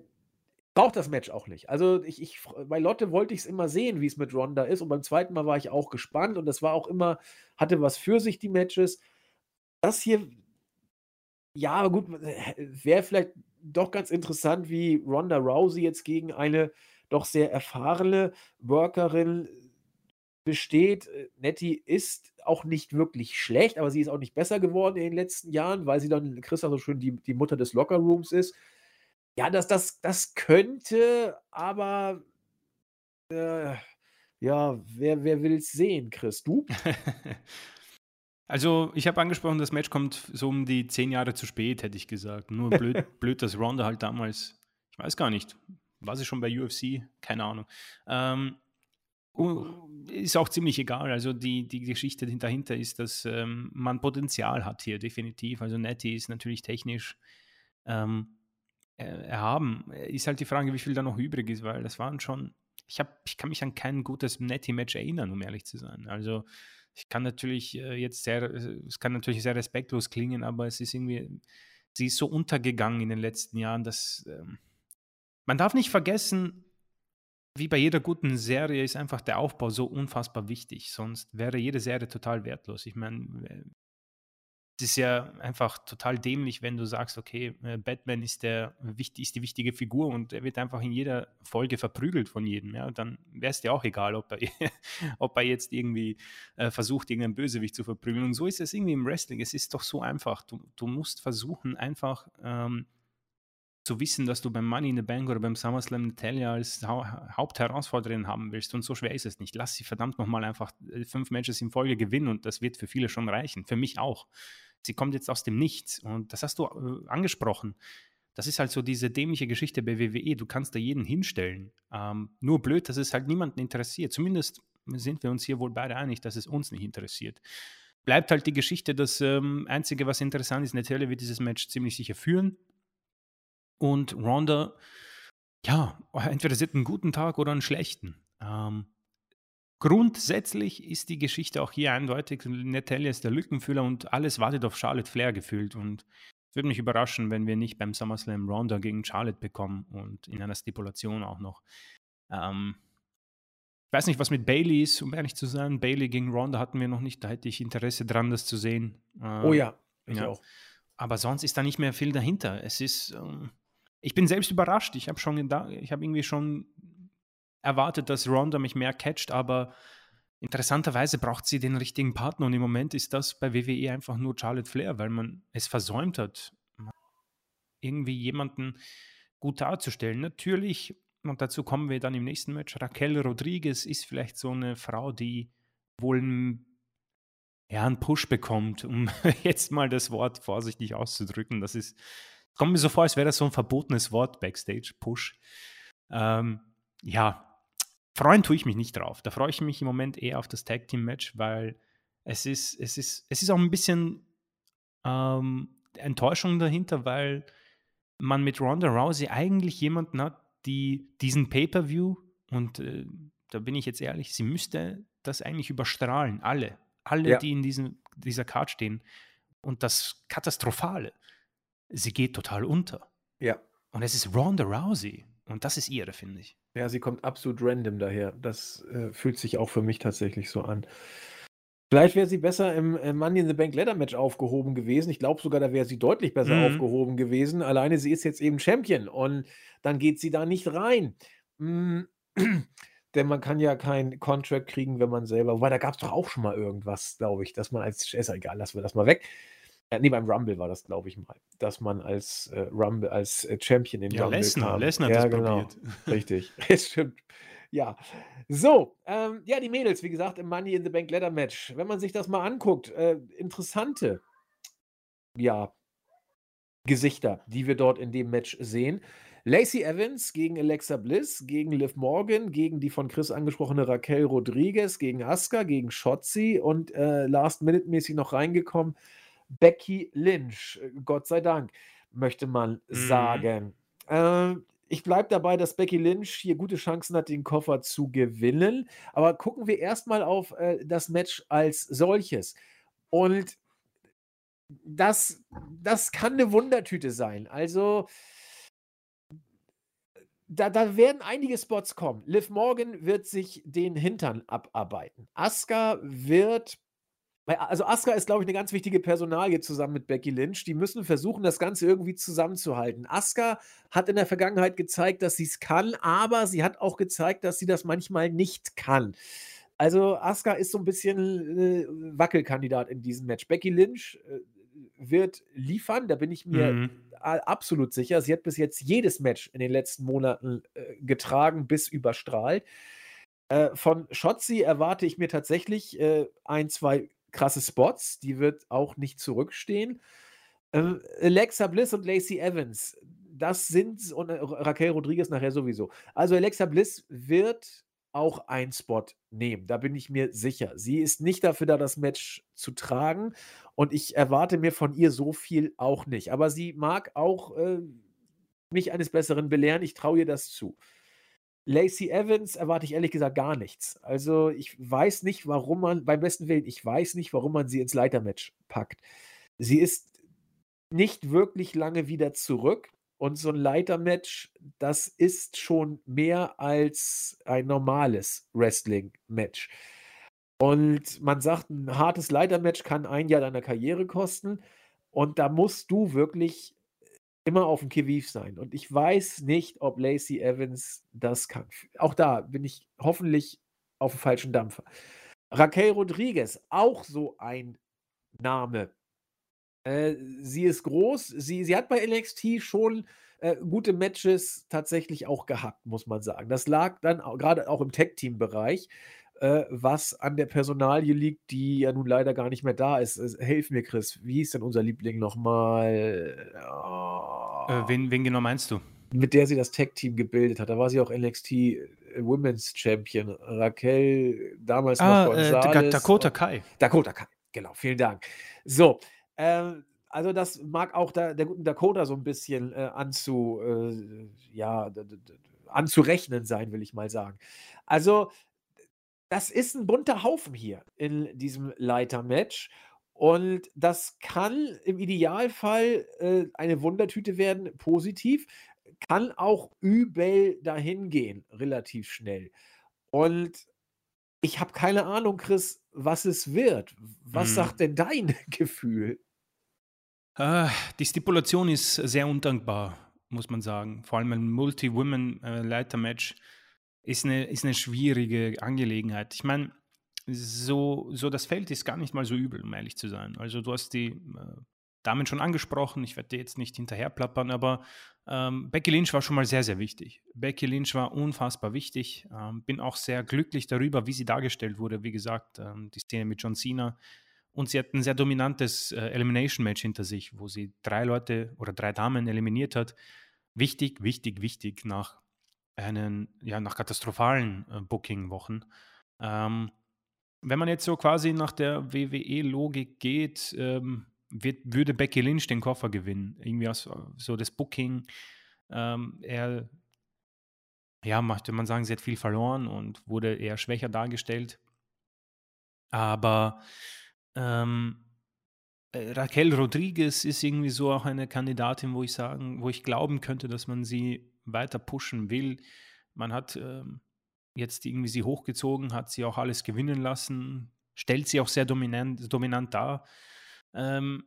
braucht das Match auch nicht. Also ich, ich bei Lotte wollte ich es immer sehen, wie es mit Ronda ist. Und beim zweiten Mal war ich auch gespannt und das war auch immer, hatte was für sich, die Matches. Das hier, ja, gut, wäre vielleicht doch ganz interessant, wie Ronda Rousey jetzt gegen eine doch sehr erfahrene Workerin besteht. Nettie ist auch nicht wirklich schlecht, aber sie ist auch nicht besser geworden in den letzten Jahren, weil sie dann, Christa so schön, die, die Mutter des Lockerrooms ist. Ja, das, das, das könnte, aber äh, ja, wer, wer will es sehen, Chris? Du? Also, ich habe angesprochen, das Match kommt so um die zehn Jahre zu spät, hätte ich gesagt. Nur blöd, blöd dass Ronda halt damals, ich weiß gar nicht, war sie schon bei UFC? Keine Ahnung. Ähm, ist auch ziemlich egal. Also die, die Geschichte dahinter ist, dass ähm, man Potenzial hat hier, definitiv. Also Nettie ist natürlich technisch ähm, erhaben. Ist halt die Frage, wie viel da noch übrig ist, weil das waren schon, ich, hab, ich kann mich an kein gutes Nettie-Match erinnern, um ehrlich zu sein. Also ich kann natürlich äh, jetzt sehr, es kann natürlich sehr respektlos klingen, aber es ist irgendwie, sie ist so untergegangen in den letzten Jahren, dass ähm, man darf nicht vergessen, wie bei jeder guten Serie ist einfach der Aufbau so unfassbar wichtig. Sonst wäre jede Serie total wertlos. Ich meine, es ist ja einfach total dämlich, wenn du sagst, okay, äh, Batman ist, der, ist die wichtige Figur und er wird einfach in jeder Folge verprügelt von jedem. Ja? Dann wäre es dir auch egal, ob er, ob er jetzt irgendwie äh, versucht, irgendeinen Bösewicht zu verprügeln. Und so ist es irgendwie im Wrestling. Es ist doch so einfach. Du, du musst versuchen, einfach ähm, zu wissen, dass du beim Money in the Bank oder beim SummerSlam Natalia als ha Hauptherausforderin haben willst. Und so schwer ist es nicht. Lass sie verdammt nochmal einfach äh, fünf Matches in Folge gewinnen und das wird für viele schon reichen. Für mich auch. Sie kommt jetzt aus dem Nichts und das hast du äh, angesprochen. Das ist halt so diese dämliche Geschichte bei WWE. Du kannst da jeden hinstellen. Ähm, nur blöd, dass es halt niemanden interessiert. Zumindest sind wir uns hier wohl beide einig, dass es uns nicht interessiert. Bleibt halt die Geschichte, das ähm, Einzige, was interessant ist, Natalia wird dieses Match ziemlich sicher führen. Und Ronda, ja, entweder sie hat einen guten Tag oder einen schlechten. Ähm, grundsätzlich ist die Geschichte auch hier eindeutig. Natalia ist der Lückenfüller und alles wartet auf Charlotte Flair gefühlt. Und es würde mich überraschen, wenn wir nicht beim SummerSlam Ronda gegen Charlotte bekommen und in einer Stipulation auch noch. Ähm, ich weiß nicht, was mit Bailey ist, um ehrlich zu sein. Bailey gegen Ronda hatten wir noch nicht. Da hätte ich Interesse dran, das zu sehen. Ähm, oh ja, ich ja. auch. Aber sonst ist da nicht mehr viel dahinter. Es ist. Ähm, ich bin selbst überrascht. Ich habe schon da, ich habe irgendwie schon erwartet, dass Ronda mich mehr catcht, aber interessanterweise braucht sie den richtigen Partner und im Moment ist das bei WWE einfach nur Charlotte Flair, weil man es versäumt hat, irgendwie jemanden gut darzustellen. Natürlich, und dazu kommen wir dann im nächsten Match, Raquel Rodriguez ist vielleicht so eine Frau, die wohl einen, ja, einen Push bekommt, um jetzt mal das Wort vorsichtig auszudrücken. Das ist kommt mir so vor, als wäre das so ein verbotenes Wort backstage, Push. Ähm, ja, freuen tue ich mich nicht drauf. Da freue ich mich im Moment eher auf das Tag Team Match, weil es ist, es ist, es ist auch ein bisschen ähm, Enttäuschung dahinter, weil man mit Ronda Rousey eigentlich jemanden hat, die diesen Pay-per-View und äh, da bin ich jetzt ehrlich, sie müsste das eigentlich überstrahlen, alle, alle, ja. die in diesem, dieser Card stehen. Und das Katastrophale sie geht total unter. Ja. Und es ist Ronda Rousey. Und das ist ihre, finde ich. Ja, sie kommt absolut random daher. Das äh, fühlt sich auch für mich tatsächlich so an. Vielleicht wäre sie besser im äh, Money in the Bank Leather Match aufgehoben gewesen. Ich glaube sogar, da wäre sie deutlich besser mhm. aufgehoben gewesen. Alleine sie ist jetzt eben Champion und dann geht sie da nicht rein. Mhm. Denn man kann ja keinen Contract kriegen, wenn man selber. Wobei, da gab es doch auch schon mal irgendwas, glaube ich, dass man als. Ist egal, lassen wir das mal weg. Äh, nee, beim Rumble war das, glaube ich mal, dass man als äh, Rumble, als äh, Champion im ja, Rumble Lesnar, kam. Lesnar hat ja, das genau. probiert. Richtig, es stimmt. Ja, so, ähm, ja, die Mädels, wie gesagt, im Money in the Bank Ladder Match. Wenn man sich das mal anguckt, äh, interessante, ja, Gesichter, die wir dort in dem Match sehen. Lacey Evans gegen Alexa Bliss, gegen Liv Morgan, gegen die von Chris angesprochene Raquel Rodriguez, gegen Asuka, gegen Shotzi und äh, last-minute-mäßig noch reingekommen Becky Lynch, äh, Gott sei Dank, möchte man mhm. sagen. Äh, ich bleibe dabei, dass Becky Lynch hier gute Chancen hat, den Koffer zu gewinnen. Aber gucken wir erstmal auf äh, das Match als solches. Und das, das kann eine Wundertüte sein. Also, da, da werden einige Spots kommen. Liv Morgan wird sich den Hintern abarbeiten. Asuka wird also Asuka ist, glaube ich, eine ganz wichtige Personalie zusammen mit Becky Lynch. Die müssen versuchen, das Ganze irgendwie zusammenzuhalten. Asuka hat in der Vergangenheit gezeigt, dass sie es kann, aber sie hat auch gezeigt, dass sie das manchmal nicht kann. Also Asuka ist so ein bisschen äh, Wackelkandidat in diesem Match. Becky Lynch äh, wird liefern, da bin ich mir mhm. absolut sicher. Sie hat bis jetzt jedes Match in den letzten Monaten äh, getragen, bis überstrahlt. Äh, von Shotzi erwarte ich mir tatsächlich äh, ein, zwei krasse Spots, die wird auch nicht zurückstehen. Ähm, Alexa Bliss und Lacey Evans, das sind, und äh, Raquel Rodriguez nachher sowieso. Also Alexa Bliss wird auch einen Spot nehmen, da bin ich mir sicher. Sie ist nicht dafür da, das Match zu tragen und ich erwarte mir von ihr so viel auch nicht. Aber sie mag auch äh, mich eines Besseren belehren, ich traue ihr das zu. Lacey Evans erwarte ich ehrlich gesagt gar nichts. Also ich weiß nicht, warum man, beim besten Willen, ich weiß nicht, warum man sie ins Leitermatch packt. Sie ist nicht wirklich lange wieder zurück. Und so ein Leitermatch, das ist schon mehr als ein normales Wrestling-Match. Und man sagt, ein hartes Leitermatch kann ein Jahr deiner Karriere kosten. Und da musst du wirklich immer auf dem Kiviv sein. Und ich weiß nicht, ob Lacey Evans das kann. Auch da bin ich hoffentlich auf dem falschen Dampfer. Raquel Rodriguez, auch so ein Name. Äh, sie ist groß. Sie, sie hat bei NXT schon äh, gute Matches tatsächlich auch gehabt, muss man sagen. Das lag dann gerade auch im Tag-Team-Bereich äh, was an der Personalie liegt, die ja nun leider gar nicht mehr da ist. Helf mir, Chris, wie ist denn unser Liebling nochmal? Oh. Äh, wen, wen genau meinst du? Mit der sie das Tag-Team gebildet hat. Da war sie auch NXT äh, Women's Champion. Raquel, damals ah, noch González. Äh, Dakota Kai. Dakota Kai, genau, vielen Dank. So, ähm, also das mag auch da, der guten Dakota so ein bisschen äh, anzu, äh, ja, anzurechnen sein, will ich mal sagen. Also das ist ein bunter Haufen hier in diesem Leitermatch. Und das kann im Idealfall äh, eine Wundertüte werden, positiv, kann auch übel dahin gehen, relativ schnell. Und ich habe keine Ahnung, Chris, was es wird. Was hm. sagt denn dein Gefühl? Äh, die Stipulation ist sehr undankbar, muss man sagen. Vor allem ein Multi-Women-Leiter-Match. Äh, ist eine, ist eine schwierige Angelegenheit. Ich meine, so, so das Feld ist gar nicht mal so übel, um ehrlich zu sein. Also du hast die äh, Damen schon angesprochen, ich werde dir jetzt nicht hinterher plappern, aber ähm, Becky Lynch war schon mal sehr, sehr wichtig. Becky Lynch war unfassbar wichtig. Ähm, bin auch sehr glücklich darüber, wie sie dargestellt wurde. Wie gesagt, ähm, die Szene mit John Cena. Und sie hat ein sehr dominantes äh, Elimination-Match hinter sich, wo sie drei Leute oder drei Damen eliminiert hat. Wichtig, wichtig, wichtig nach einen, ja, nach katastrophalen äh, Booking-Wochen. Ähm, wenn man jetzt so quasi nach der WWE-Logik geht, ähm, wird, würde Becky Lynch den Koffer gewinnen. Irgendwie aus, so das Booking. Ähm, er, ja, möchte man sagen, sie hat viel verloren und wurde eher schwächer dargestellt. Aber ähm, äh, Raquel Rodriguez ist irgendwie so auch eine Kandidatin, wo ich sagen, wo ich glauben könnte, dass man sie weiter pushen will. Man hat ähm, jetzt irgendwie sie hochgezogen, hat sie auch alles gewinnen lassen, stellt sie auch sehr dominant, dominant dar. Ähm,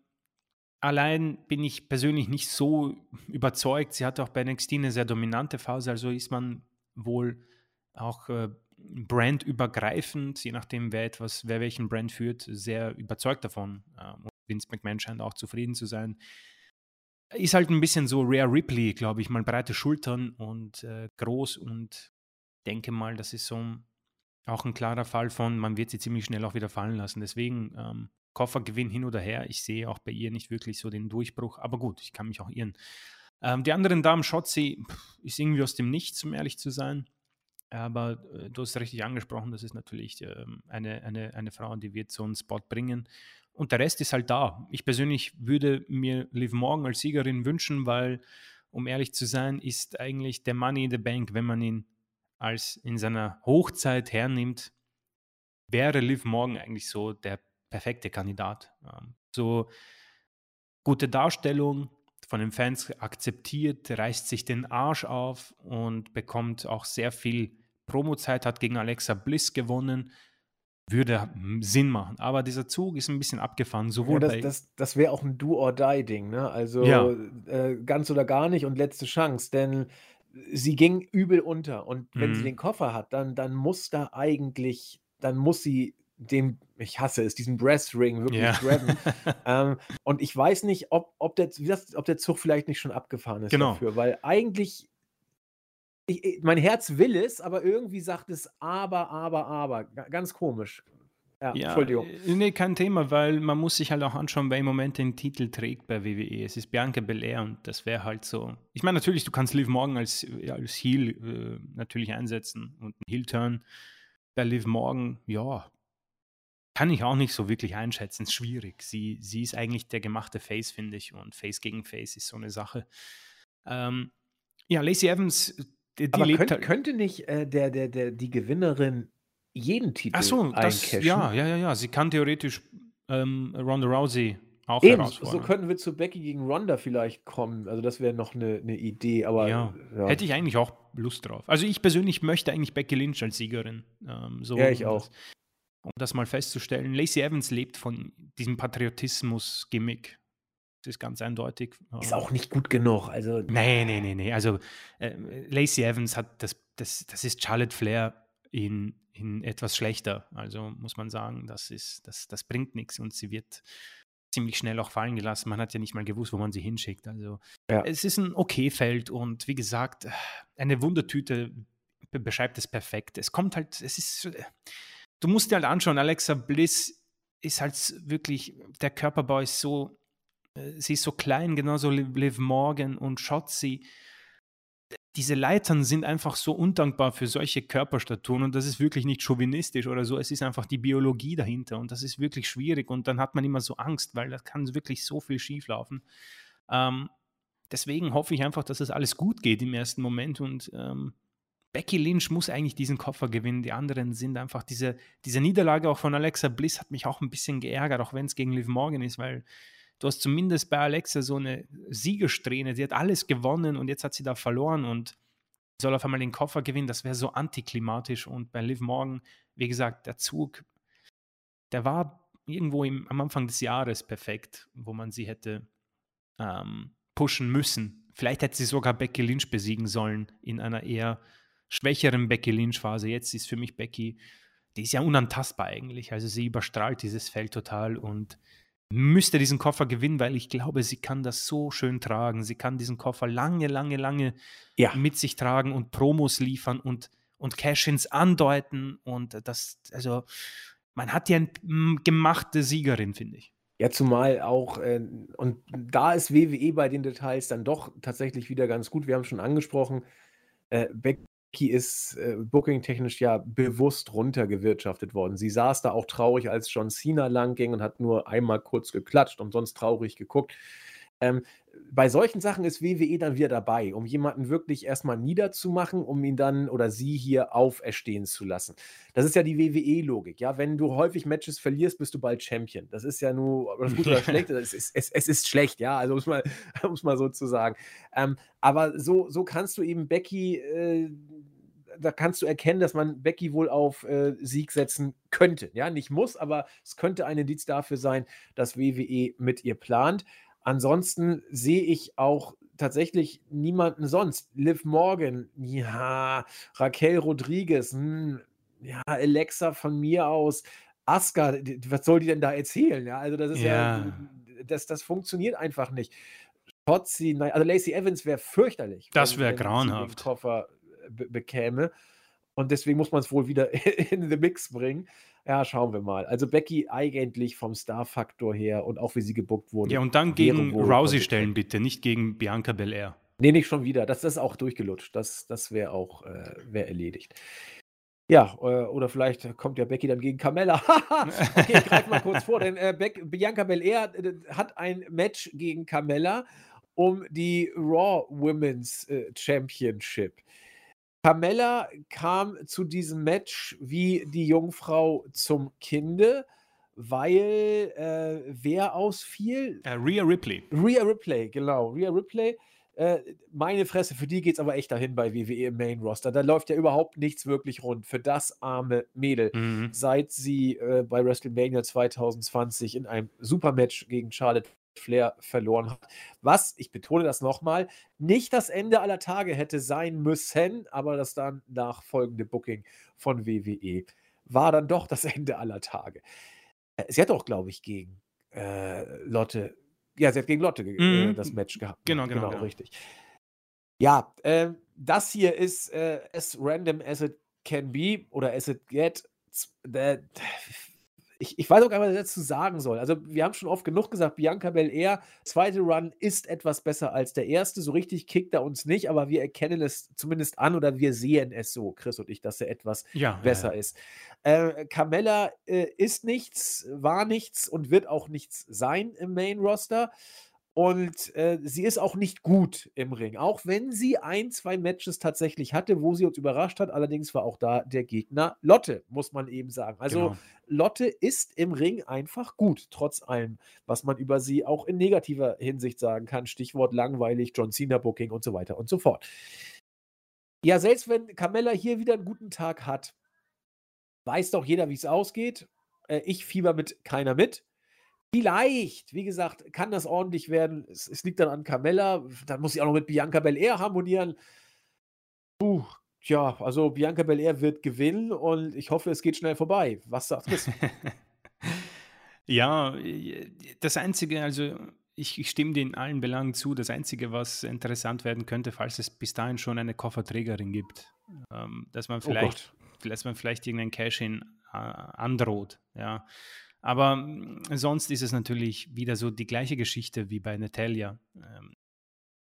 allein bin ich persönlich nicht so überzeugt. Sie hat auch bei NXT eine sehr dominante Phase, also ist man wohl auch äh, brandübergreifend, je nachdem, wer etwas, wer welchen Brand führt, sehr überzeugt davon. Ähm, Vince McMahon scheint auch zufrieden zu sein ist halt ein bisschen so Rare Ripley, glaube ich, mal breite Schultern und äh, groß und denke mal, das ist so auch ein klarer Fall von, man wird sie ziemlich schnell auch wieder fallen lassen. Deswegen ähm, Koffergewinn hin oder her. Ich sehe auch bei ihr nicht wirklich so den Durchbruch, aber gut, ich kann mich auch irren. Ähm, die anderen Damen, Shotzi, ist irgendwie aus dem Nichts, um ehrlich zu sein. Aber äh, du hast richtig angesprochen, das ist natürlich äh, eine, eine, eine Frau, die wird so einen Spot bringen. Und der Rest ist halt da. Ich persönlich würde mir Liv Morgan als Siegerin wünschen, weil, um ehrlich zu sein, ist eigentlich der Money in the Bank, wenn man ihn als in seiner Hochzeit hernimmt, wäre Liv Morgan eigentlich so der perfekte Kandidat. Ähm, so gute Darstellung, von den Fans akzeptiert, reißt sich den Arsch auf und bekommt auch sehr viel Promozeit, hat gegen Alexa Bliss gewonnen. Würde Sinn machen. Aber dieser Zug ist ein bisschen abgefahren, sowohl ja, das, das, das wäre auch ein Do-or-Die-Ding, ne? Also ja. äh, ganz oder gar nicht und letzte Chance, denn sie ging übel unter. Und wenn mhm. sie den Koffer hat, dann, dann muss da eigentlich, dann muss sie dem, ich hasse es, diesen Breastring wirklich ja. grabben. ähm, und ich weiß nicht, ob, ob, der, ob der Zug vielleicht nicht schon abgefahren ist genau. dafür, weil eigentlich, ich, mein Herz will es, aber irgendwie sagt es aber, aber, aber. Ganz komisch. Ja, ja, Entschuldigung. Äh, nee, kein Thema, weil man muss sich halt auch anschauen, wer im Moment den Titel trägt bei WWE. Es ist Bianca Belair und das wäre halt so. Ich meine, natürlich, du kannst Liv Morgan als, ja, als Heel äh, natürlich einsetzen und einen Heel-Turn. Bei Liv Morgan, ja, kann ich auch nicht so wirklich einschätzen. Ist schwierig. Sie, sie ist eigentlich der gemachte Face, finde ich. Und Face gegen Face ist so eine Sache. Ähm, ja, Lacey Evans, die, die Aber lebt könnt, halt könnte nicht äh, der, der, der, die Gewinnerin jeden Titel Ach so, das, ja, ja, ja, ja. Sie kann theoretisch ähm, Ronda Rousey auch Eben, so könnten wir zu Becky gegen Ronda vielleicht kommen. Also das wäre noch eine, eine Idee, aber ja. ja. hätte ich eigentlich auch Lust drauf. Also ich persönlich möchte eigentlich Becky Lynch als Siegerin. Ähm, so, ja, ich auch. Das, um das mal festzustellen. Lacey Evans lebt von diesem Patriotismus-Gimmick. Ist ganz eindeutig. Ist auch nicht gut genug. Also nee, nee, nee, nee. Also äh, Lacey Evans hat das, das, das ist Charlotte Flair in, in etwas schlechter. Also muss man sagen, das ist, das, das bringt nichts und sie wird ziemlich schnell auch fallen gelassen. Man hat ja nicht mal gewusst, wo man sie hinschickt. Also ja. es ist ein okay Feld und wie gesagt, eine Wundertüte beschreibt es perfekt. Es kommt halt, es ist du musst dir halt anschauen, Alexa Bliss ist halt wirklich, der Körperbau ist so, sie ist so klein, genauso Liv Morgan und Shotzi. Diese Leitern sind einfach so undankbar für solche Körperstaturen und das ist wirklich nicht chauvinistisch oder so. Es ist einfach die Biologie dahinter und das ist wirklich schwierig und dann hat man immer so Angst, weil da kann wirklich so viel schieflaufen. Ähm, deswegen hoffe ich einfach, dass es das alles gut geht im ersten Moment und ähm, Becky Lynch muss eigentlich diesen Koffer gewinnen. Die anderen sind einfach diese, diese Niederlage auch von Alexa Bliss hat mich auch ein bisschen geärgert, auch wenn es gegen Liv Morgan ist, weil du hast zumindest bei Alexa so eine Siegersträhne. Sie hat alles gewonnen und jetzt hat sie da verloren und soll auf einmal den Koffer gewinnen. Das wäre so antiklimatisch. Und bei Liv Morgan, wie gesagt, der Zug, der war irgendwo im, am Anfang des Jahres perfekt, wo man sie hätte ähm, pushen müssen. Vielleicht hätte sie sogar Becky Lynch besiegen sollen in einer eher schwächeren Becky Lynch-Phase. Jetzt ist für mich Becky, die ist ja unantastbar eigentlich. Also sie überstrahlt dieses Feld total und müsste diesen Koffer gewinnen, weil ich glaube, sie kann das so schön tragen. Sie kann diesen Koffer lange, lange, lange ja. mit sich tragen und Promos liefern und, und Cash-ins andeuten. Und das, also, man hat ja eine gemachte Siegerin, finde ich. Ja, zumal auch, äh, und da ist WWE bei den Details dann doch tatsächlich wieder ganz gut. Wir haben schon angesprochen, äh, Becky Becky ist äh, booking-technisch ja bewusst runtergewirtschaftet worden. Sie saß da auch traurig, als John Cena lang ging und hat nur einmal kurz geklatscht und sonst traurig geguckt. Ähm, bei solchen Sachen ist WWE dann wieder dabei, um jemanden wirklich erstmal niederzumachen, um ihn dann oder sie hier auferstehen zu lassen. Das ist ja die WWE-Logik. Ja, wenn du häufig Matches verlierst, bist du bald Champion. Das ist ja nur, das gut oder schlecht ist, es, es, es ist schlecht, ja, also muss man, muss man so zu sagen. Ähm, aber so, so kannst du eben Becky. Äh, da kannst du erkennen, dass man Becky wohl auf äh, Sieg setzen könnte. Ja, nicht muss, aber es könnte ein Indiz dafür sein, dass WWE mit ihr plant. Ansonsten sehe ich auch tatsächlich niemanden sonst. Liv Morgan, ja, Raquel Rodriguez, hm, ja, Alexa von mir aus, Asuka, was soll die denn da erzählen? Ja, also das ist ja, ja das, das funktioniert einfach nicht. Shotzi, also Lacey Evans wäre fürchterlich. Das wäre grauenhaft. Den Koffer bekäme. Und deswegen muss man es wohl wieder in den Mix bringen. Ja, schauen wir mal. Also Becky eigentlich vom Star-Faktor her und auch wie sie gebuckt wurde. Ja, und dann gegen Rousey stellen bitte, nicht gegen Bianca Belair. Nee, nicht schon wieder. Das, ist auch durchgelutscht. Das, das wäre auch äh, wär erledigt. Ja, äh, oder vielleicht kommt ja Becky dann gegen Carmella. okay, ich greife mal kurz vor, denn äh, Bianca Belair äh, hat ein Match gegen Carmella um die Raw Women's äh, Championship. Carmella kam zu diesem Match wie die Jungfrau zum Kinde, weil äh, wer ausfiel? Uh, Rhea Ripley. Rhea Ripley, genau. Rhea Ripley. Äh, meine Fresse, für die geht es aber echt dahin bei WWE im Main Roster. Da läuft ja überhaupt nichts wirklich rund für das arme Mädel. Mhm. Seit sie äh, bei WrestleMania 2020 in einem Supermatch gegen Charlotte Flair verloren hat. Was, ich betone das nochmal, nicht das Ende aller Tage hätte sein müssen, aber das dann nachfolgende Booking von WWE war dann doch das Ende aller Tage. Äh, sie hat auch, glaube ich, gegen äh, Lotte, ja, sie hat gegen Lotte äh, mhm. das Match gehabt. Genau, genau, genau, genau. richtig. Ja, äh, das hier ist äh, as random as it can be oder as it get. Ich, ich weiß auch gar nicht, was ich dazu sagen soll. Also, wir haben schon oft genug gesagt, Bianca Belair, zweite Run ist etwas besser als der erste. So richtig kickt er uns nicht, aber wir erkennen es zumindest an oder wir sehen es so, Chris und ich, dass er etwas ja, besser ja. ist. Äh, Carmella äh, ist nichts, war nichts und wird auch nichts sein im Main Roster. Und äh, sie ist auch nicht gut im Ring, auch wenn sie ein, zwei Matches tatsächlich hatte, wo sie uns überrascht hat. Allerdings war auch da der Gegner Lotte, muss man eben sagen. Also genau. Lotte ist im Ring einfach gut, trotz allem, was man über sie auch in negativer Hinsicht sagen kann. Stichwort langweilig, John Cena Booking und so weiter und so fort. Ja, selbst wenn Carmella hier wieder einen guten Tag hat, weiß doch jeder, wie es ausgeht. Äh, ich fieber mit keiner mit. Vielleicht, wie gesagt, kann das ordentlich werden. Es, es liegt dann an Carmella. Dann muss sie auch noch mit Bianca Belair harmonieren. Puh, tja, also Bianca Belair wird gewinnen und ich hoffe, es geht schnell vorbei. Was sagt Chris? ja, das Einzige, also ich, ich, stimme dir in allen Belangen zu. Das Einzige, was interessant werden könnte, falls es bis dahin schon eine Kofferträgerin gibt, ähm, dass man oh vielleicht, oh dass man vielleicht irgendein Cash-In äh, androht. Ja. Aber mm, sonst ist es natürlich wieder so die gleiche Geschichte wie bei Natalia. Ähm,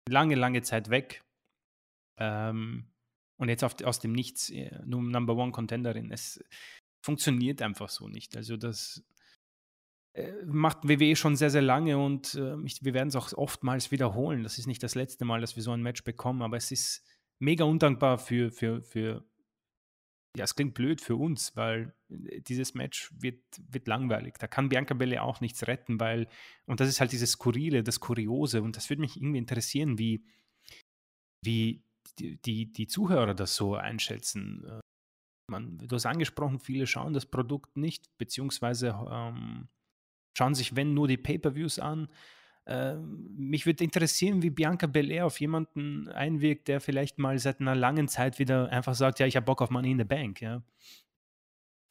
lange, lange Zeit weg. Ähm, und jetzt auf, aus dem Nichts äh, nur Number One Contenderin. Es funktioniert einfach so nicht. Also das äh, macht WWE schon sehr, sehr lange und äh, ich, wir werden es auch oftmals wiederholen. Das ist nicht das letzte Mal, dass wir so ein Match bekommen, aber es ist mega undankbar für, für, für ja, es klingt blöd für uns, weil äh, dieses Match wird, wird langweilig. Da kann Bianca Belle auch nichts retten, weil, und das ist halt dieses Skurrile, das Kuriose, und das würde mich irgendwie interessieren, wie, wie die, die, Zuhörer das so einschätzen. Äh, man, du hast angesprochen, viele schauen das Produkt nicht, beziehungsweise ähm, schauen sich, wenn nur die Pay-Per-Views an. Äh, mich würde interessieren, wie Bianca Belair auf jemanden einwirkt, der vielleicht mal seit einer langen Zeit wieder einfach sagt, ja, ich habe Bock auf Money in the Bank, ja.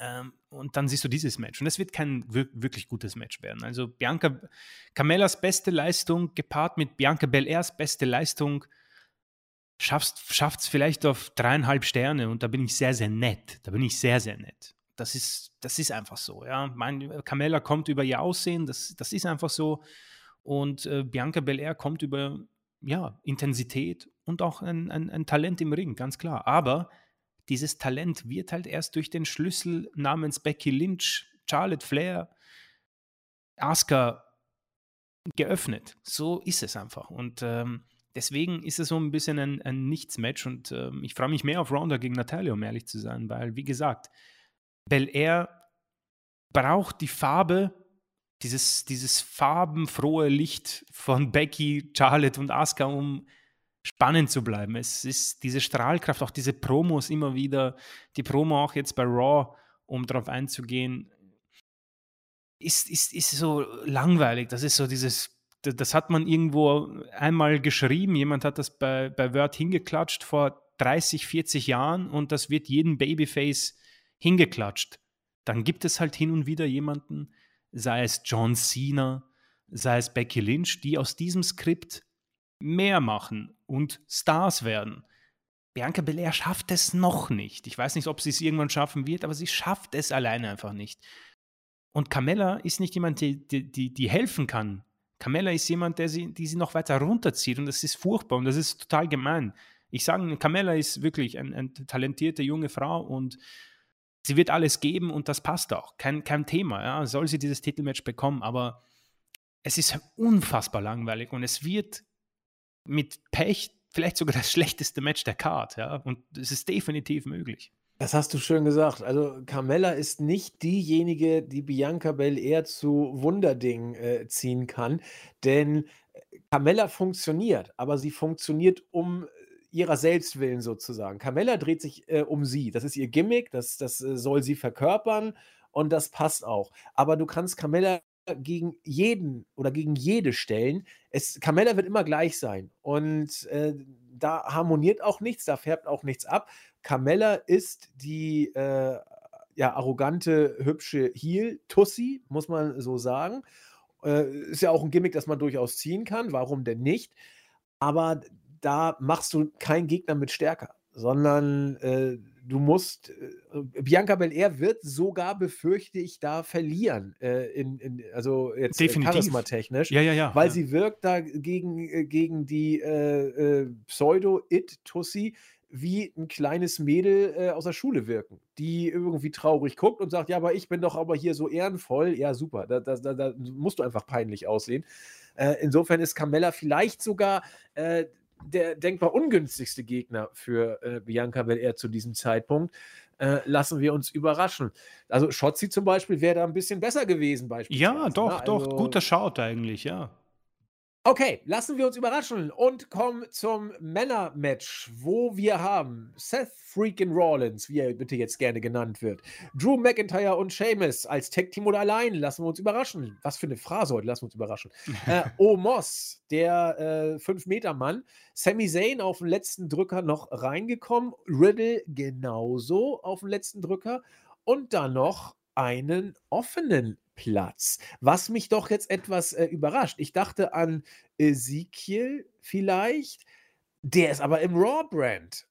Ähm, und dann siehst du dieses Match. Und es wird kein wirklich gutes Match werden. Also Bianca, Camellas beste Leistung gepaart mit Bianca Belairs beste Leistung schafft es vielleicht auf dreieinhalb Sterne und da bin ich sehr, sehr nett. Da bin ich sehr, sehr nett. Das ist, das ist einfach so, ja. Mein Camella kommt über ihr Aussehen, das, das ist einfach so. Und äh, Bianca Belair kommt über ja, Intensität und auch ein, ein, ein, Talent im Ring, ganz klar. Aber dieses Talent wird halt erst durch den Schlüssel namens Becky Lynch, Charlotte Flair, Asuka geöffnet. So ist es einfach. Und ähm, deswegen ist es so ein bisschen ein, ein Nichts-Match und ähm, ich freue mich mehr auf Ronda gegen Natalia, um ehrlich zu sein, weil, wie gesagt, Belair braucht die Farbe dieses, dieses farbenfrohe Licht von Becky, Charlotte und Asuka, um spannend zu bleiben. Es ist diese Strahlkraft, auch diese Promos immer wieder, die Promo auch jetzt bei Raw, um darauf einzugehen, ist, ist, ist so langweilig. Das ist so dieses, das hat man irgendwo einmal geschrieben, jemand hat das bei, bei Word hingeklatscht vor 30, 40 Jahren und das wird jedem Babyface hingeklatscht. Dann gibt es halt hin und wieder jemanden, sei es John Cena, sei es Becky Lynch, die aus diesem Skript mehr machen und Stars werden. Bianca Belair schafft es noch nicht. Ich weiß nicht, ob sie es irgendwann schaffen wird, aber sie schafft es alleine einfach nicht. Und Carmella ist nicht jemand, die, die, die helfen kann. Carmella ist jemand, der sie, die sie noch weiter runterzieht und das ist furchtbar und das ist total gemein. Ich sage, Carmella ist wirklich eine ein talentierte junge Frau und sie wird alles geben und das passt auch. Kein, kein Thema. Ja. Soll sie dieses Titelmatch bekommen, aber es ist unfassbar langweilig und es wird mit Pech vielleicht sogar das schlechteste Match der Card. Ja. Und es ist definitiv möglich. Das hast du schön gesagt. Also, Carmella ist nicht diejenige, die Bianca Belair zu Wunderdingen, äh, ziehen kann, denn, äh, Carmella funktioniert, aber sie funktioniert um ihrer selbst willen sozusagen. Carmella dreht sich, äh, um sie. Das ist ihr Gimmick, das das, äh, soll sie verkörpern und das passt auch. Aber du kannst Carmella gegen jeden oder gegen jede stellen. Es Carmella wird immer gleich sein und, äh, da harmoniert auch nichts, da färbt auch nichts ab. Carmella ist die, äh, ja, arrogante, hübsche Heel-Tussi, muss man so sagen. Äh, ist ja auch ein Gimmick, das man durchaus ziehen kann, warum denn nicht? Aber da machst du keinen Gegner mit stärker, sondern, äh, du musst äh, Bianca Belair wird sogar, befürchte ich, da verlieren, äh, in in also jetzt, äh, Definitiv. charismatechnisch, Ja, ja, ja, weil ja. sie wirkt da gegen äh, gegen die, äh, Pseudo-It-Tussi wie ein kleines Mädel, aus der Schule wirken, die irgendwie traurig guckt und sagt: „Ja, aber ich bin doch aber hier so ehrenvoll.“ Ja, super, da da da musst du einfach peinlich aussehen. Insofern ist Carmella vielleicht sogar, der denkbar ungünstigste Gegner für, äh, Bianca Belair zu diesem Zeitpunkt. Äh, lassen wir uns überraschen. Also, Shotzi zum Beispiel wäre da ein bisschen besser gewesen Ja, beispielsweise, doch, ne? doch, Also guter Shout eigentlich, ja. Okay, lassen wir uns überraschen und kommen zum Männermatch, wo wir haben Seth freaking Rollins, wie er bitte jetzt gerne genannt wird, Drew McIntyre und Sheamus als Tag-Team oder allein, lassen wir uns überraschen. Was für eine Phrase heute, lassen wir uns überraschen. Äh, Omos, der äh, 5-Meter-Mann, Sami Zayn auf den letzten Drücker noch reingekommen, Riddle genauso auf den letzten Drücker und dann noch einen offenen Platz, was mich doch jetzt etwas, äh, überrascht. Ich dachte an Ezekiel vielleicht, der ist aber im Raw-Brand.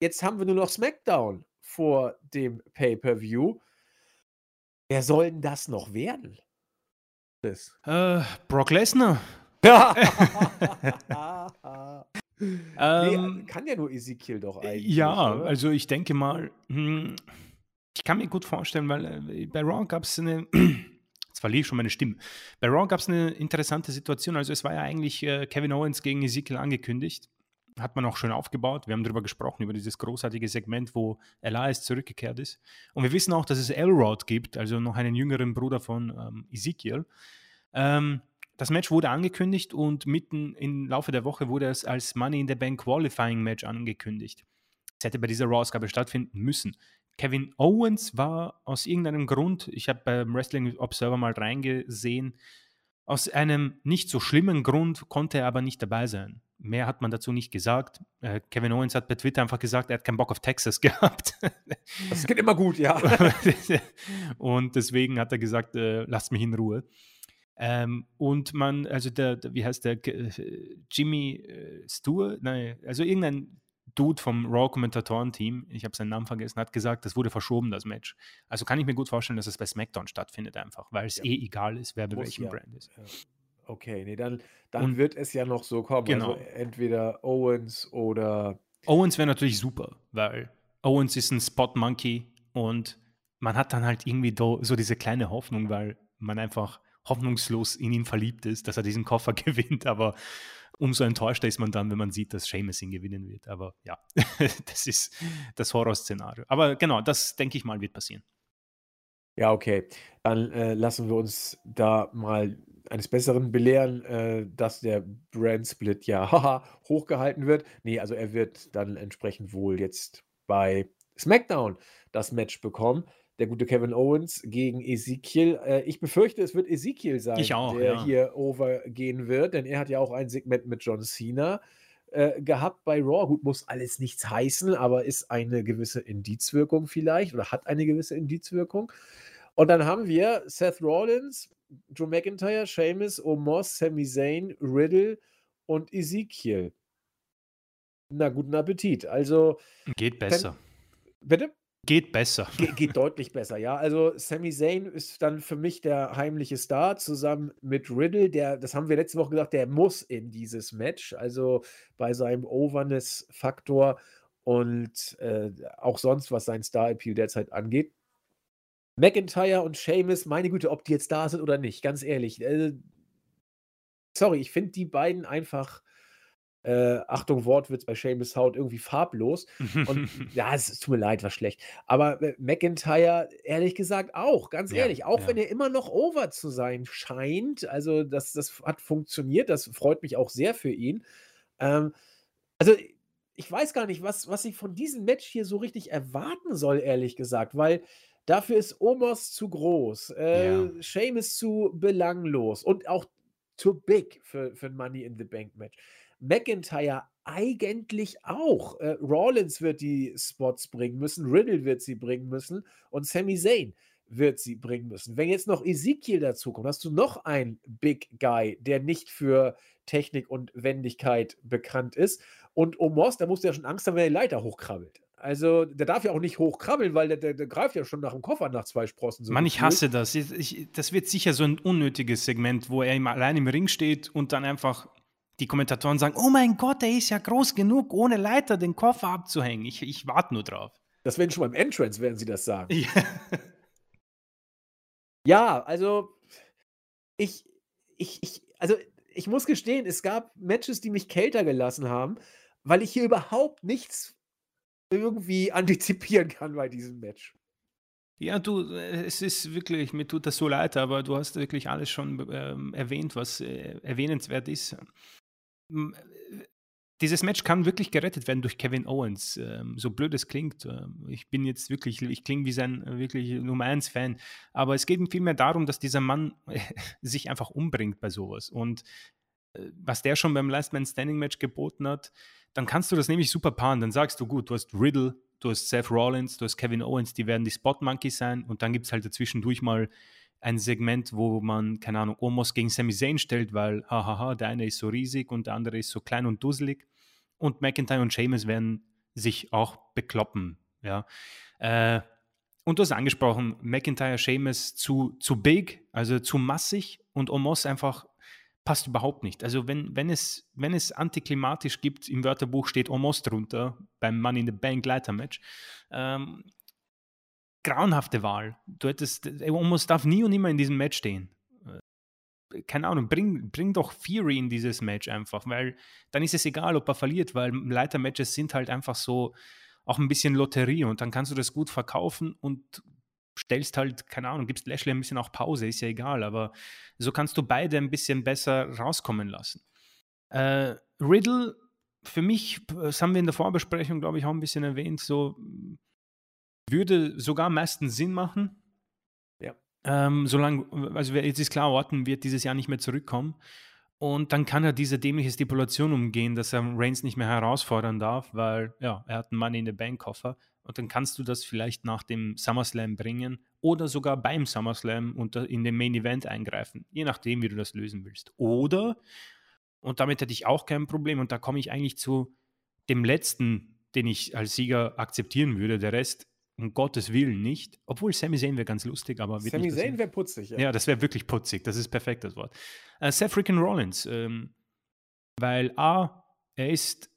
Jetzt haben wir nur noch SmackDown vor dem Pay-per-View. Wer soll denn das noch werden? Das. Äh, Brock Lesnar. Ne, Ähm, kann ja nur Ezekiel doch eigentlich, ja, oder? also ich denke mal, hm, ich kann mir gut vorstellen, weil äh, bei Raw gab es eine, jetzt verliere ich schon meine Stimme, bei Raw gab es eine interessante Situation, also es war ja eigentlich äh, Kevin Owens gegen Ezekiel angekündigt, hat man auch schön aufgebaut, wir haben darüber gesprochen, über dieses großartige Segment, wo Elias zurückgekehrt ist. Und wir wissen auch, dass es Elrod gibt, also noch einen jüngeren Bruder von ähm, Ezekiel, ähm, das Match wurde angekündigt und mitten im Laufe der Woche wurde es als Money in the Bank Qualifying Match angekündigt. Es hätte bei dieser Raw-Ausgabe stattfinden müssen. Kevin Owens war aus irgendeinem Grund, ich habe beim Wrestling Observer mal reingesehen, aus einem nicht so schlimmen Grund konnte er aber nicht dabei sein. Mehr hat man dazu nicht gesagt. Äh, Kevin Owens hat bei Twitter einfach gesagt, er hat keinen Bock auf Texas gehabt. Das geht immer gut, ja. und deswegen hat er gesagt, äh, lasst mich in Ruhe. Ähm, und man, also der, der, wie heißt der, äh, Jimmy äh, Stewart, nein, also irgendein Dude vom Raw-Kommentatoren-Team, ich habe seinen Namen vergessen, hat gesagt, das wurde verschoben, das Match. Also kann ich mir gut vorstellen, dass es bei SmackDown stattfindet einfach, weil es Ja. eh egal ist, wer bei welchem ja. Brand ist. Ja. Okay, ne, dann dann Und wird es ja noch so kommen. Genau. Also entweder Owens oder Owens wäre natürlich super, weil Owens ist ein Spot-Monkey und man hat dann halt irgendwie do, so diese kleine Hoffnung, weil man einfach hoffnungslos in ihn verliebt ist, dass er diesen Koffer gewinnt, aber umso enttäuschter ist man dann, wenn man sieht, dass Seamus ihn gewinnen wird. Aber ja, das ist das Horrorszenario. Aber genau, das denke ich mal, wird passieren. Ja, okay. Dann, äh, lassen wir uns da mal eines Besseren belehren, äh, dass der Brand-Split ja, haha, hochgehalten wird. Ne, also er wird dann entsprechend wohl jetzt bei SmackDown das Match bekommen. Der gute Kevin Owens gegen Ezekiel. Äh, ich befürchte, es wird Ezekiel sein, auch, der ja. hier overgehen wird, denn er hat ja auch ein Segment mit John Cena äh, gehabt bei Raw. Gut, muss alles nichts heißen, aber ist eine gewisse Indizwirkung vielleicht oder hat eine gewisse Indizwirkung. Und dann haben wir Seth Rollins, Drew McIntyre, Sheamus, Omos, Sami Zayn, Riddle und Ezekiel. Na, guten Appetit. Also, Geht besser. bitte? Geht besser. Ge geht deutlich besser, ja. Also Sami Zayn ist dann für mich der heimliche Star zusammen mit Riddle, der, das haben wir letzte Woche gesagt, der muss in dieses Match, also bei seinem Overness-Faktor und äh, auch sonst, was seinen Star-Appeal derzeit angeht. McIntyre und Sheamus, meine Güte, ob die jetzt da sind oder nicht, ganz ehrlich. Äh, sorry, ich finde die beiden einfach äh, Achtung, Wortwitz bei Seamus Haut irgendwie farblos. Und ja, es tut mir leid, war schlecht. Aber äh, McIntyre, ehrlich gesagt, auch, ganz Ja, ehrlich, auch ja. wenn er immer noch over zu sein scheint, also das, das hat funktioniert, das freut mich auch sehr für ihn. Ähm, also ich weiß gar nicht, was, was ich von diesem Match hier so richtig erwarten soll, ehrlich gesagt, weil dafür ist Omos zu groß, Ja. äh, Sheamus zu belanglos und auch too big für, für ein Money in the Bank Match. McIntyre eigentlich auch. Äh, Rollins wird die Spots bringen müssen, Riddle wird sie bringen müssen und Sami Zayn wird sie bringen müssen. Wenn jetzt noch Ezekiel dazu kommt, hast du noch einen Big Guy, der nicht für Technik und Wendigkeit bekannt ist. Und Omos, da musst du ja schon Angst haben, wenn er die Leiter hochkrabbelt. Also, der darf ja auch nicht hochkrabbeln, weil der, der, der greift ja schon nach dem Koffer nach zwei Sprossen. So Mann, ich hasse das. Ich, ich, das wird sicher so ein unnötiges Segment, wo er im, allein im Ring steht und dann einfach die Kommentatoren sagen: Oh mein Gott, er ist ja groß genug, ohne Leiter den Koffer abzuhängen. Ich, ich warte nur drauf. Das werden schon beim Entrance, werden sie das sagen. Ja. Ja, also ich, ich, ich, also ich muss gestehen, es gab Matches, die mich kälter gelassen haben, weil ich hier überhaupt nichts irgendwie antizipieren kann bei diesem Match. Ja, du, äh, es ist wirklich, mir tut das so leid, aber du hast wirklich alles schon ähm, erwähnt, was äh, erwähnenswert ist. Äh, Dieses Match kann wirklich gerettet werden durch Kevin Owens. Ähm, so blöd es klingt. ähm, Ich bin jetzt wirklich, ich klinge wie sein äh, wirklich Nummer 1 Fan. Aber es geht vielmehr darum, dass dieser Mann sich einfach umbringt bei sowas. Und äh, was der schon beim Last Man Standing Match geboten hat, dann kannst du das nämlich super paaren. Dann sagst du, gut, du hast Riddle, du hast Seth Rollins, du hast Kevin Owens, die werden die Spot Monkeys sein und dann gibt es halt dazwischendurch mal ein Segment, wo man, keine Ahnung, Omos gegen Sami Zayn stellt, weil, hahaha, der eine ist so riesig und der andere ist so klein und dusselig. Und McIntyre und Sheamus werden sich auch bekloppen, ja. Äh, und du hast angesprochen, McIntyre, Sheamus zu, zu big, also zu massig und Omos einfach passt überhaupt nicht. Also wenn, wenn, es, wenn es antiklimatisch gibt, im Wörterbuch steht Omos drunter, beim Money in the Bank Leitermatch, ähm, grauenhafte Wahl. Du hättest, Omos darf nie und nimmer in diesem Match stehen. Äh, Keine Ahnung, bring, bring doch Fury in dieses Match einfach, weil dann ist es egal, ob er verliert, weil Leitermatches sind halt einfach so auch ein bisschen Lotterie und dann kannst du das gut verkaufen und stellst halt, keine Ahnung, gibst Lashley ein bisschen auch Pause, ist ja egal, aber so kannst du beide ein bisschen besser rauskommen lassen. Äh, Riddle, für mich, das haben wir in der Vorbesprechung, glaube ich, auch ein bisschen erwähnt, so würde sogar am meisten Sinn machen. Ja. Ähm, solange, also jetzt ist klar, Orton wird dieses Jahr nicht mehr zurückkommen. Und dann kann er diese dämliche Stipulation umgehen, dass er Reigns nicht mehr herausfordern darf, weil ja, er hat einen Money in the Bank Koffer. Und dann kannst du das vielleicht nach dem SummerSlam bringen oder sogar beim SummerSlam unter, in den Main Event eingreifen, je nachdem, wie du das lösen willst. Oder, und damit hätte ich auch kein Problem, und da komme ich eigentlich zu dem letzten, den ich als Sieger akzeptieren würde, der Rest um Gottes Willen nicht. Obwohl Sami Zayn wäre ganz lustig, aber wird Sami passieren. Zayn wäre putzig, ja. Ja, das wäre wirklich putzig. Das ist perfekt, das Wort. Äh, Seth Freaking Rollins. Ähm, weil A, er ist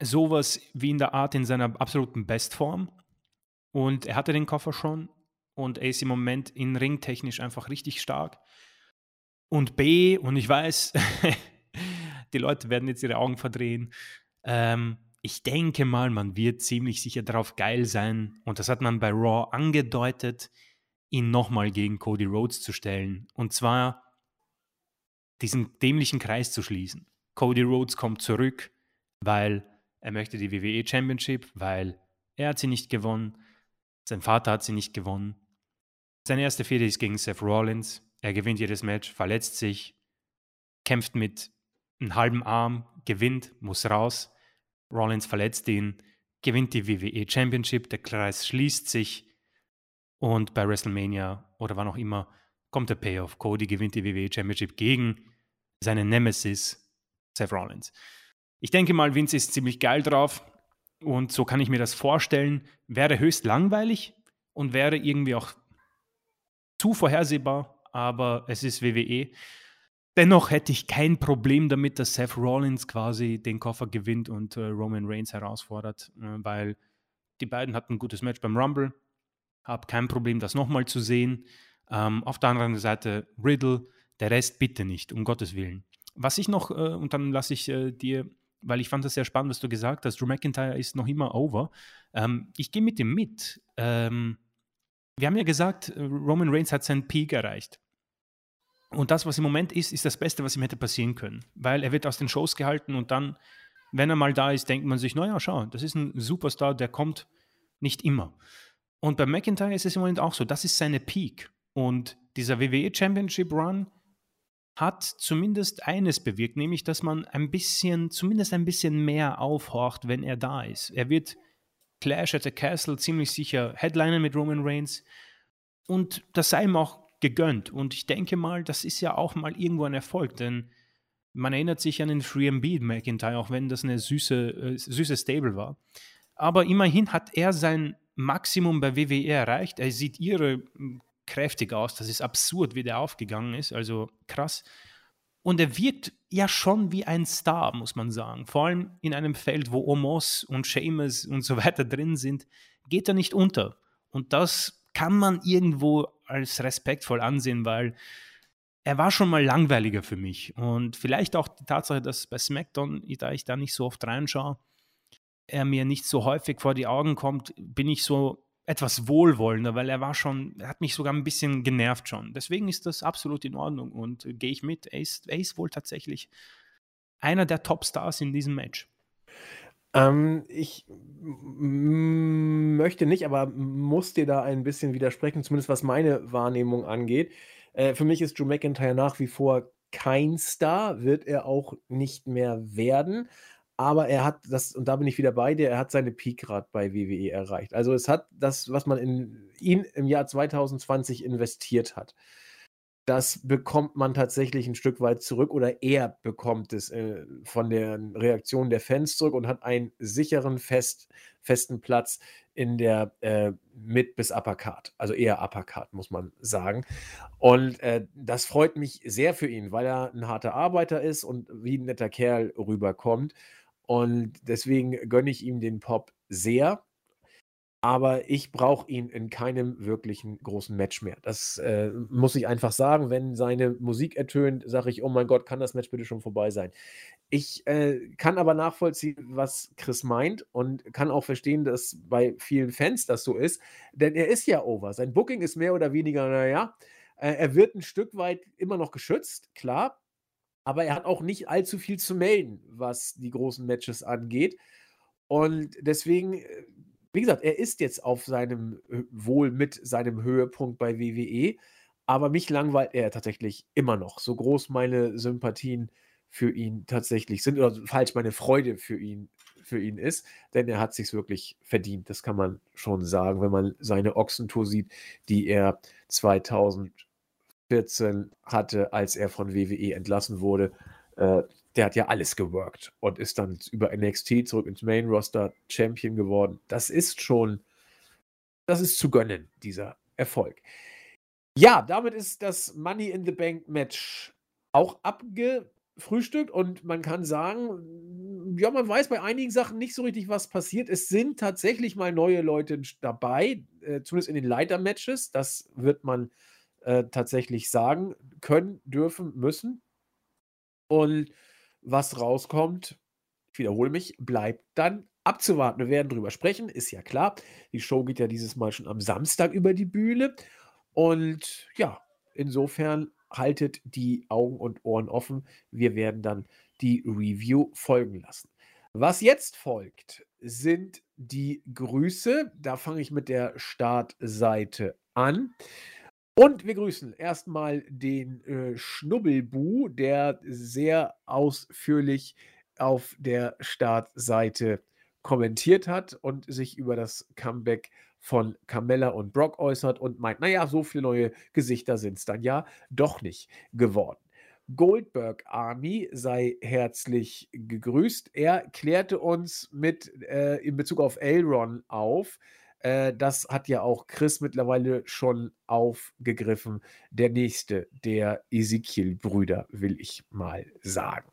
sowas wie in der Art in seiner absoluten Bestform. Und er hatte den Koffer schon. Und er ist im Moment in ringtechnisch einfach richtig stark. Und B, und ich weiß, die Leute werden jetzt ihre Augen verdrehen. Ähm, ich denke mal, man wird ziemlich sicher darauf geil sein. Und das hat man bei Raw angedeutet ihn nochmal gegen Cody Rhodes zu stellen. Und zwar diesen dämlichen Kreis zu schließen. Cody Rhodes kommt zurück, weil er möchte die WWE Championship, weil er hat sie nicht gewonnen, sein Vater hat sie nicht gewonnen. Seine erste Fehde ist gegen Seth Rollins. Er gewinnt jedes Match, verletzt sich, kämpft mit einem halben Arm, gewinnt, muss raus. Rollins verletzt ihn, gewinnt die WWE Championship, der Kreis schließt sich und bei WrestleMania oder wann auch immer kommt der Payoff. Cody gewinnt die WWE Championship gegen seinen Nemesis Seth Rollins. Ich denke mal, Vince ist ziemlich geil drauf und so kann ich mir das vorstellen. Wäre höchst langweilig und wäre irgendwie auch zu vorhersehbar, aber es ist WWE. Dennoch hätte ich kein Problem damit, dass Seth Rollins quasi den Koffer gewinnt und äh, Roman Reigns herausfordert, äh, weil die beiden hatten ein gutes Match beim Rumble. Habe kein Problem, das nochmal zu sehen. Ähm, auf der anderen Seite Riddle, der Rest bitte nicht, um Gottes Willen. Was ich noch, äh, und dann lasse ich äh, dir weil ich fand das sehr spannend, was du gesagt hast. Drew McIntyre ist noch immer over. Ähm, ich gehe mit dem mit. Ähm, wir haben ja gesagt, Roman Reigns hat seinen Peak erreicht. Und das, was im Moment ist, ist das Beste, was ihm hätte passieren können. Weil er wird aus den Shows gehalten und dann, wenn er mal da ist, denkt man sich, naja, schau, das ist ein Superstar, der kommt nicht immer. Und bei McIntyre ist es im Moment auch so, das ist seine Peak. Und dieser WWE Championship Run hat zumindest eines bewirkt, nämlich, dass man ein bisschen, zumindest ein bisschen mehr aufhorcht, wenn er da ist. Er wird Clash at the Castle ziemlich sicher Headliner mit Roman Reigns und das sei ihm auch gegönnt. Und ich denke mal, das ist ja auch mal irgendwo ein Erfolg, denn man erinnert sich an den Free Beat McIntyre, auch wenn das eine süße, äh, süße Stable war. Aber immerhin hat er sein Maximum bei WWE erreicht. Er sieht ihre hm, kräftig aus. Das ist absurd, wie der aufgegangen ist. Also krass. Und er wirkt ja schon wie ein Star, muss man sagen. Vor allem in einem Feld, wo Omos und Seamus und so weiter drin sind, geht er nicht unter. Und das kann man irgendwo als respektvoll ansehen, weil er war schon mal langweiliger für mich. Und vielleicht auch die Tatsache, dass bei SmackDown, da ich da nicht so oft reinschaue, er mir nicht so häufig vor die Augen kommt, bin ich so etwas wohlwollender, weil er war schon, er hat mich sogar ein bisschen genervt schon. Deswegen ist das absolut in Ordnung und äh, gehe ich mit. Er ist, er ist wohl tatsächlich einer der Topstars in diesem Match. Ähm, ich möchte nicht, aber muss dir da ein bisschen widersprechen, zumindest was meine Wahrnehmung angeht. Äh, für mich ist Drew McIntyre nach wie vor kein Star, wird er auch nicht mehr werden. Aber er hat das, und da bin ich wieder bei dir, er hat seine Peak gerade bei WWE erreicht. Also es hat das, was man in ihn im Jahr 2020 investiert hat, das bekommt man tatsächlich ein Stück weit zurück oder er bekommt es äh, von der Reaktion der Fans zurück und hat einen sicheren, fest, festen Platz in der äh, Mid- bis Uppercard. Also eher Uppercard, muss man sagen. Und äh, das freut mich sehr für ihn, weil er ein harter Arbeiter ist und wie ein netter Kerl rüberkommt. Und deswegen gönne ich ihm den Pop sehr. Aber ich brauche ihn in keinem wirklichen großen Match mehr. Das äh, muss ich einfach sagen. Wenn seine Musik ertönt, sage ich, oh mein Gott, kann das Match bitte schon vorbei sein. Ich äh, kann aber nachvollziehen, was Chris meint und kann auch verstehen, dass bei vielen Fans das so ist. Denn er ist ja over. Sein Booking ist mehr oder weniger, naja, äh, er wird ein Stück weit immer noch geschützt, klar aber er hat auch nicht allzu viel zu melden, was die großen Matches angeht. Und deswegen, äh, wie gesagt, er ist jetzt auf seinem, äh, wohl mit seinem Höhepunkt bei WWE, aber mich langweilt er tatsächlich immer noch. So groß meine Sympathien für ihn tatsächlich sind, oder falsch, meine Freude für ihn, für ihn ist, denn er hat sich wirklich verdient. Das kann man schon sagen, wenn man seine Ochsentour sieht, die er 2000 14 hatte, als er von WWE entlassen wurde. Äh, der hat ja alles geworkt und ist dann über NXT zurück ins Main Roster Champion geworden. Das ist schon, das ist zu gönnen, dieser Erfolg. Ja, damit ist das Money in the Bank Match auch abgefrühstückt und man kann sagen, ja, man weiß bei einigen Sachen nicht so richtig, was passiert. Es sind tatsächlich mal neue Leute dabei, äh, zumindest in den Leiter-Matches. Das wird man äh, tatsächlich sagen können, dürfen, müssen. Und was rauskommt, ich wiederhole mich, bleibt dann abzuwarten. Wir werden drüber sprechen, ist ja klar. Die Show geht ja dieses Mal schon am Samstag über die Bühne. Und ja, insofern haltet die Augen und Ohren offen. Wir werden dann die Review folgen lassen. Was jetzt folgt, sind die Grüße. Da fange ich mit der Startseite an. Und wir grüßen erstmal den äh, Schnubbelbu, der sehr ausführlich auf der Startseite kommentiert hat und sich über das Comeback von Carmella und Brock äußert und meint, naja, so viele neue Gesichter sind es dann ja doch nicht geworden. Goldberg Army sei herzlich gegrüßt. Er klärte uns mit äh, in Bezug auf Elron auf, äh, das hat ja auch Chris mittlerweile schon aufgegriffen. Der nächste der Ezekiel-Brüder, will ich mal sagen.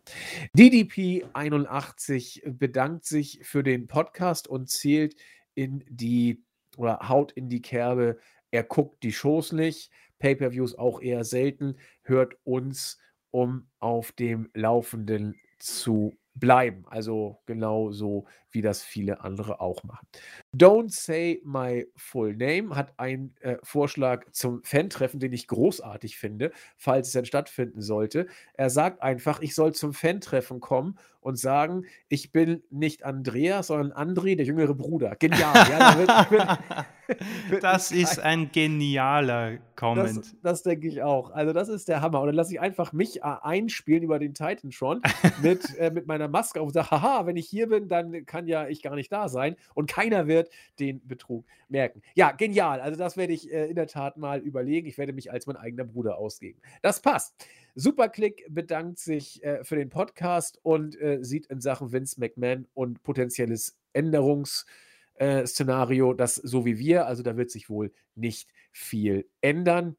DDP 81 bedankt sich für den Podcast und zählt in die oder haut in die Kerbe. Er guckt die Shows nicht, Pay-per-Views auch eher selten, hört uns, um auf dem Laufenden zu bleiben. Also genau so, wie das viele andere auch machen. Don't Say My Full Name hat einen äh, Vorschlag zum Fan-Treffen, den ich großartig finde, falls es dann stattfinden sollte. Er sagt einfach, ich soll zum Fan-Treffen kommen und sagen, ich bin nicht Andreas, sondern André, der jüngere Bruder. Genial. ja, wird, wird, das ist ein genialer Comment. Das, das denke ich auch. Also das ist der Hammer. Und dann lasse ich einfach mich äh, einspielen über den Titan schon mit, äh, mit meiner Maske auf und sage, haha, wenn ich hier bin, dann kann ja ich gar nicht da sein. Und keiner wird den Betrug merken. Ja, genial. Also das werde ich äh, in der Tat mal überlegen. Ich werde mich als mein eigener Bruder ausgeben. Das passt. Superclick bedankt sich äh, für den Podcast und äh, sieht in Sachen Vince McMahon und potenzielles Änderungsszenario äh, das so wie wir. Also da wird sich wohl nicht viel ändern.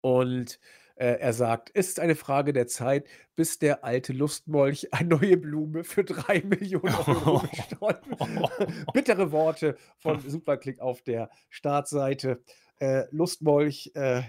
Und äh, er sagt, es ist eine Frage der Zeit, bis der alte Lustmolch eine neue Blume für drei Millionen Euro Bittere Worte von Superclick auf der Startseite. Äh, Lustmolch, äh,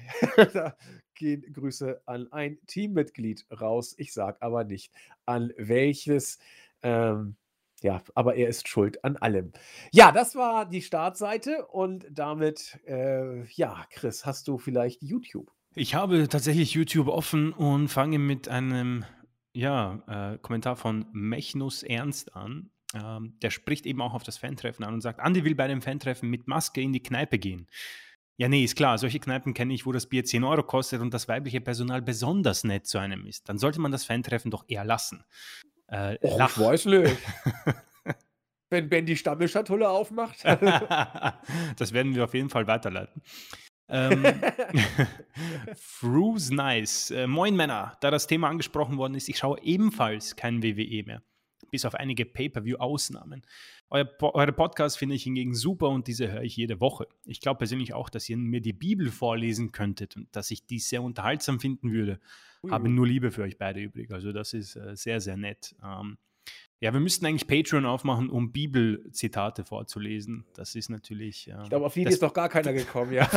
da gehen Grüße an ein Teammitglied raus. Ich sage aber nicht an welches. Ähm, ja, aber er ist schuld an allem. Ja, das war die Startseite und damit, äh, ja, Chris, hast du vielleicht YouTube? Ich habe tatsächlich YouTube offen und fange mit einem ja, äh, Kommentar von Mechnus Ernst an. Ähm, der spricht eben auch auf das Fantreffen an und sagt, Andi will bei dem Fantreffen mit Maske in die Kneipe gehen. Ja, nee, ist klar. Solche Kneipen kenne ich, wo das Bier 10 Euro kostet und das weibliche Personal besonders nett zu einem ist. Dann sollte man das Fantreffen doch eher lassen. Äh, Och, lach. ich weiß nicht. Wenn Ben die Stammelschatulle aufmacht. das werden wir auf jeden Fall weiterleiten. Ähm, Fru's Nice. Äh, moin Männer, da das Thema angesprochen worden ist, ich schaue ebenfalls kein WWE mehr. Bis auf einige Pay-Per-View-Ausnahmen. Euer, eure Podcast finde ich hingegen super und diese höre ich jede Woche. Ich glaube persönlich auch, dass ihr mir die Bibel vorlesen könntet und dass ich dies sehr unterhaltsam finden würde. Ui. Habe nur Liebe für euch beide übrig. Also das ist äh, sehr, sehr nett. Ähm, ja, wir müssten eigentlich Patreon aufmachen, um Bibelzitate vorzulesen. Das ist natürlich. Äh, ich glaube, auf die ist doch gar keiner gekommen, ja.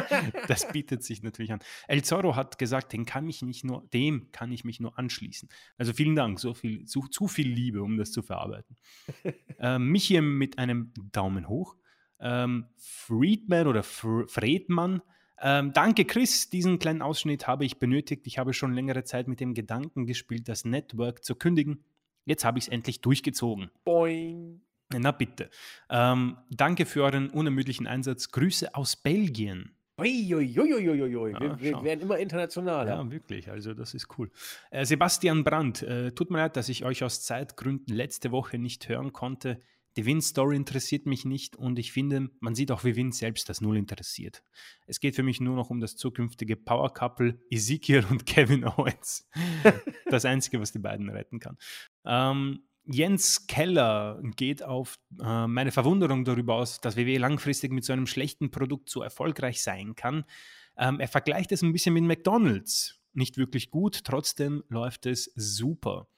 das bietet sich natürlich an. El Zorro hat gesagt, den kann ich nicht nur, dem kann ich mich nur anschließen. Also vielen Dank, so viel, zu, zu viel Liebe, um das zu verarbeiten. ähm, mich hier mit einem Daumen hoch. Ähm, Friedman oder Fr Fredmann. Ähm, danke, Chris. Diesen kleinen Ausschnitt habe ich benötigt. Ich habe schon längere Zeit mit dem Gedanken gespielt, das Network zu kündigen. Jetzt habe ich es endlich durchgezogen. Boing. Na bitte. Ähm, danke für euren unermüdlichen Einsatz. Grüße aus Belgien. Uiuiuiuiui. Ja, wir, wir werden immer internationaler. Ja, wirklich. Also, das ist cool. Äh, Sebastian Brandt, äh, tut mir leid, dass ich euch aus Zeitgründen letzte Woche nicht hören konnte. Die Win-Story interessiert mich nicht und ich finde, man sieht auch, wie Win selbst das Null interessiert. Es geht für mich nur noch um das zukünftige Power-Couple Ezekiel und Kevin Owens. das Einzige, was die beiden retten kann. Ähm, Jens Keller geht auf äh, meine Verwunderung darüber aus, dass WWE langfristig mit so einem schlechten Produkt so erfolgreich sein kann. Ähm, er vergleicht es ein bisschen mit McDonald's. Nicht wirklich gut, trotzdem läuft es super.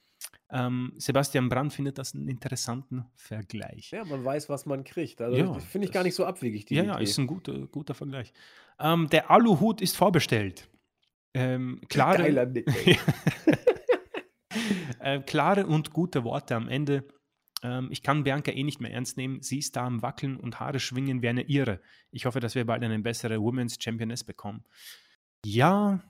Ähm, Sebastian Brandt findet das einen interessanten Vergleich. Ja, man weiß, was man kriegt. Also ja, finde ich gar nicht so abwegig. ja, ja, ist ein guter, guter Vergleich. Ähm, der Aluhut ist vorbestellt. Ähm, klare, äh, klare und gute Worte am Ende. Ähm, ich kann Bianca eh nicht mehr ernst nehmen. Sie ist da am Wackeln und Haare schwingen wie eine Irre. Ich hoffe, dass wir bald eine bessere Women's Championess bekommen. Ja,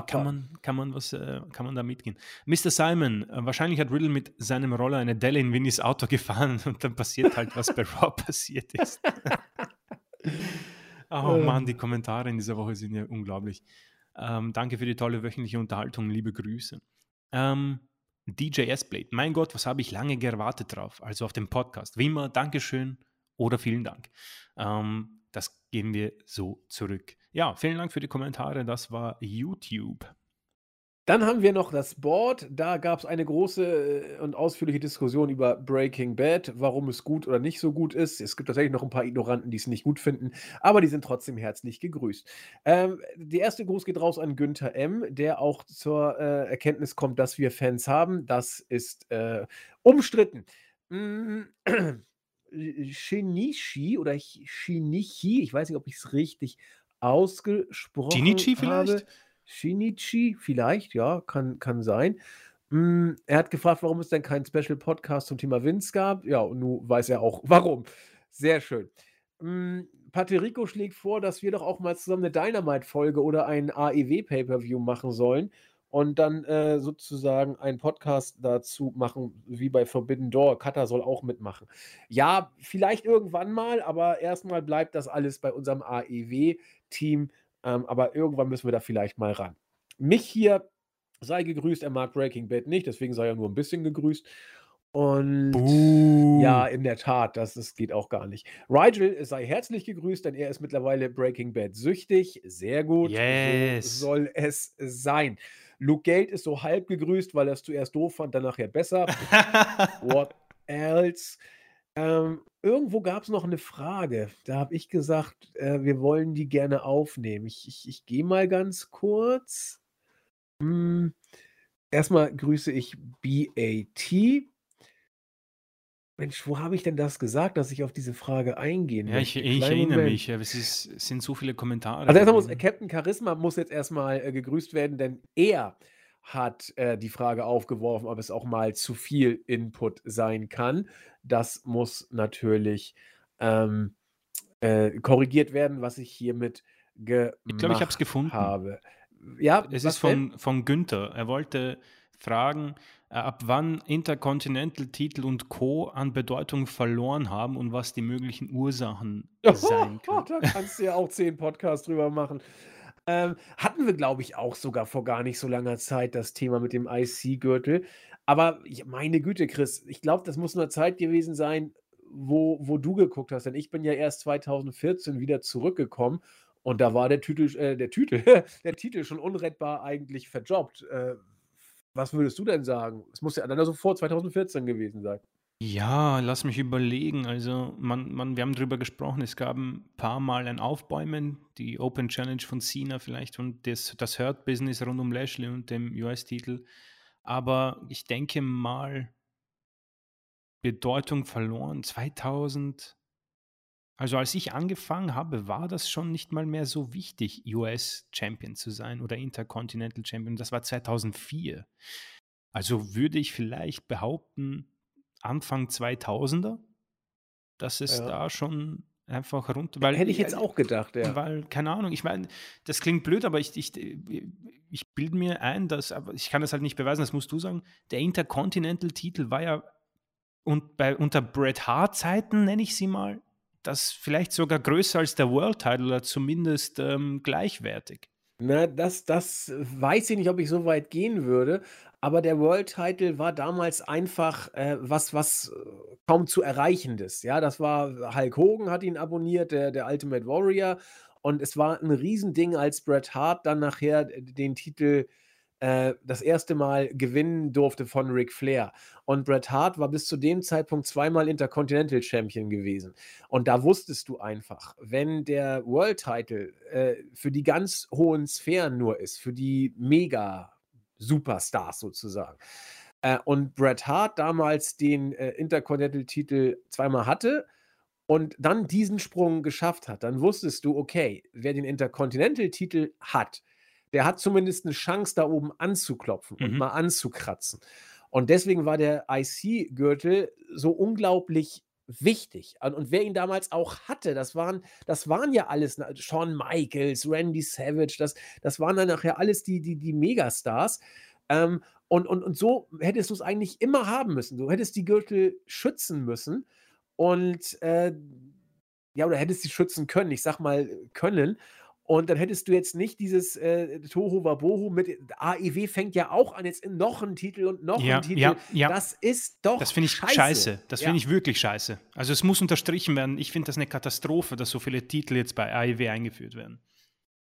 kann man, kann, man was, äh, kann man da mitgehen? Mr. Simon, äh, wahrscheinlich hat Riddle mit seinem Roller eine Delle in Winnys Auto gefahren und dann passiert halt, was bei Raw passiert ist. oh Mann, die Kommentare in dieser Woche sind ja unglaublich. Ähm, danke für die tolle wöchentliche Unterhaltung, liebe Grüße. Ähm, DJ S-Blade, mein Gott, was habe ich lange gewartet drauf? Also auf dem Podcast. Wie immer, Dankeschön oder vielen Dank. Ähm, das geben wir so zurück. Ja, vielen Dank für die Kommentare. Das war YouTube. Dann haben wir noch das Board. Da gab es eine große äh, und ausführliche Diskussion über Breaking Bad, warum es gut oder nicht so gut ist. Es gibt tatsächlich noch ein paar Ignoranten, die es nicht gut finden, aber die sind trotzdem herzlich gegrüßt. Ähm, die erste Gruß geht raus an Günther M., der auch zur äh, Erkenntnis kommt, dass wir Fans haben. Das ist äh, umstritten. Mm Shinichi oder Shinichi, ich weiß nicht, ob ich es richtig ausgesprochen Shinichi vielleicht? Shinichi, vielleicht, ja, kann, kann sein. Hm, er hat gefragt, warum es denn keinen Special Podcast zum Thema Vince gab. Ja, und nun weiß er auch warum. Sehr schön. Hm, Paterico schlägt vor, dass wir doch auch mal zusammen eine Dynamite-Folge oder ein AEW-Pay-Per-View machen sollen und dann äh, sozusagen einen Podcast dazu machen, wie bei Forbidden Door. Kata soll auch mitmachen. Ja, vielleicht irgendwann mal, aber erstmal bleibt das alles bei unserem AEW-Team. Ähm, aber irgendwann müssen wir da vielleicht mal ran. Mich hier sei gegrüßt, er mag Breaking Bad nicht, deswegen sei er nur ein bisschen gegrüßt. Und Buh. ja, in der Tat, das, das geht auch gar nicht. Rigel sei herzlich gegrüßt, denn er ist mittlerweile Breaking Bad süchtig. Sehr gut. Yes. So soll es sein. Luke Gate ist so halb gegrüßt, weil er es zuerst doof fand, dann nachher besser. What else? Ähm, irgendwo gab es noch eine Frage. Da habe ich gesagt, äh, wir wollen die gerne aufnehmen. Ich, ich, ich gehe mal ganz kurz. Hm, erstmal grüße ich BAT. Mensch, wo habe ich denn das gesagt, dass ich auf diese Frage eingehen ja, ich, möchte? ich Kleinen erinnere Moment. mich, es, ist, es sind so viele Kommentare. Also erstmal muss gewesen. Captain Charisma muss jetzt erstmal äh, gegrüßt werden, denn er hat äh, die Frage aufgeworfen, ob es auch mal zu viel Input sein kann. Das muss natürlich ähm, äh, korrigiert werden, was ich hiermit gemacht Ich glaube, ich habe es gefunden. habe. Ja, Es ist von, von Günther. Er wollte fragen, ab wann Intercontinental-Titel und Co. an Bedeutung verloren haben und was die möglichen Ursachen sein können. da kannst du ja auch zehn Podcasts drüber machen. Ähm, hatten wir, glaube ich, auch sogar vor gar nicht so langer Zeit das Thema mit dem IC-Gürtel. Aber ich, meine Güte, Chris, ich glaube, das muss eine Zeit gewesen sein, wo, wo du geguckt hast. Denn ich bin ja erst 2014 wieder zurückgekommen und da war der Titel, äh, der Titel, der Titel schon unrettbar eigentlich verjobbt. Äh, was würdest du denn sagen? Es muss ja dann also vor 2014 gewesen sein. Ja, lass mich überlegen. Also, man, man, wir haben darüber gesprochen, es gab ein paar Mal ein Aufbäumen, die Open Challenge von Cena vielleicht und das, das Hurt-Business rund um Lashley und dem US-Titel. Aber ich denke mal, Bedeutung verloren 2000. Also, als ich angefangen habe, war das schon nicht mal mehr so wichtig, US-Champion zu sein oder Intercontinental Champion. Das war 2004. Also würde ich vielleicht behaupten, Anfang 2000er, dass es Ja. da schon einfach runter. Weil, Hätte ich jetzt auch gedacht, ja. Weil, keine Ahnung, ich meine, das klingt blöd, aber ich, ich, ich bilde mir ein, dass, aber ich kann das halt nicht beweisen, das musst du sagen, der Intercontinental-Titel war ja und bei, unter Bret Hart-Zeiten, nenne ich sie mal, das vielleicht sogar größer als der World-Title oder zumindest ähm, gleichwertig. Na, das, das weiß ich nicht, ob ich so weit gehen würde. Aber der World Title war damals einfach äh, was, was äh, kaum zu erreichendes. Ja, das war Hulk Hogan hat ihn abonniert, der, der Ultimate Warrior. Und es war ein Riesending, als Bret Hart dann nachher den Titel äh, das erste Mal gewinnen durfte von Ric Flair. Und Bret Hart war bis zu dem Zeitpunkt zweimal Intercontinental Champion gewesen. Und da wusstest du einfach, wenn der World Title äh, für die ganz hohen Sphären nur ist, für die mega Superstars sozusagen. Äh, und Bret Hart damals den äh, Intercontinental-Titel zweimal hatte und dann diesen Sprung geschafft hat, dann wusstest du, okay, wer den Intercontinental-Titel hat, der hat zumindest eine Chance, da oben anzuklopfen und Mhm. mal anzukratzen. Und deswegen war der IC-Gürtel so unglaublich wichtig. Und, und wer ihn damals auch hatte, das waren, das waren ja alles, Shawn Michaels, Randy Savage, das, das waren dann nachher alles die, die, die Megastars. Ähm, und, und, und so hättest du es eigentlich immer haben müssen. Du hättest die Gürtel schützen müssen. Und äh, ja, oder hättest sie schützen können, ich sag mal können. Und dann hättest du jetzt nicht dieses äh, Toho Wabohu mit AEW fängt ja auch an, jetzt noch einen Titel und noch Ja, einen Titel. ja, ja. Das ist doch Das finde ich scheiße. scheiße. Das finde ich wirklich scheiße. Also es muss unterstrichen werden. Ich finde das eine Katastrophe, dass so viele Titel jetzt bei AEW eingeführt werden.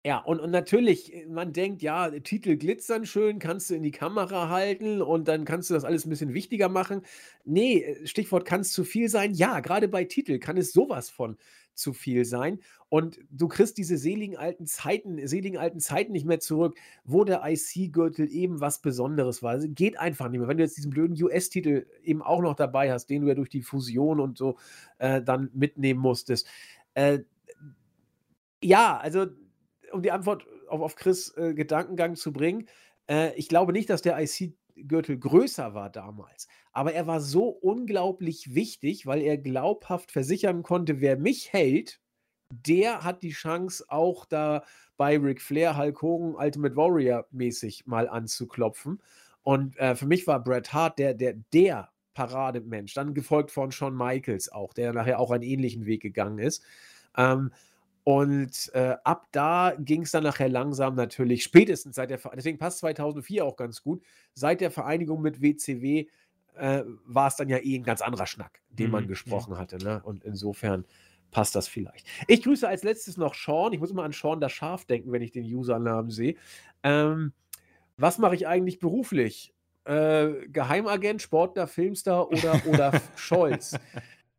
Ja, und, und natürlich, äh, man denkt, ja, Titel glitzern schön, kannst du in die Kamera halten und dann kannst du das alles ein bisschen wichtiger machen. Nee, äh, Stichwort kann es zu viel sein. Ja, gerade bei Titel kann es sowas von zu viel sein. Und du kriegst diese seligen alten Zeiten, seligen alten Zeiten nicht mehr zurück, wo der IC-Gürtel eben was Besonderes war. Also geht einfach nicht mehr. Wenn du jetzt diesen blöden US-Titel eben auch noch dabei hast, den du ja durch die Fusion und so äh, dann mitnehmen musstest. Äh, ja, also um die Antwort auf, auf Chris äh, Gedankengang zu bringen, äh, ich glaube nicht, dass der IC Gürtel größer war damals. Aber er war so unglaublich wichtig, weil er glaubhaft versichern konnte, wer mich hält, der hat die Chance, auch da bei Ric Flair, Hulk Hogan, Ultimate Warrior mäßig mal anzuklopfen. Und äh, für mich war Bret Hart der, der, der Parademensch. Dann gefolgt von Shawn Michaels auch, der nachher auch einen ähnlichen Weg gegangen ist. Ähm, und äh, ab da ging es dann nachher langsam natürlich, spätestens seit der, deswegen passt 2004 auch ganz gut, seit der Vereinigung mit WCW äh, war es dann ja eh ein ganz anderer Schnack, den man Mhm, gesprochen hatte. Ne? Und insofern passt das vielleicht. Ich grüße als letztes noch Sean. Ich muss immer an Sean das Schaf denken, wenn ich den Usernamen sehe. Ähm, was mache ich eigentlich beruflich? Äh, Geheimagent, Sportler, Filmstar oder Olaf Scholz?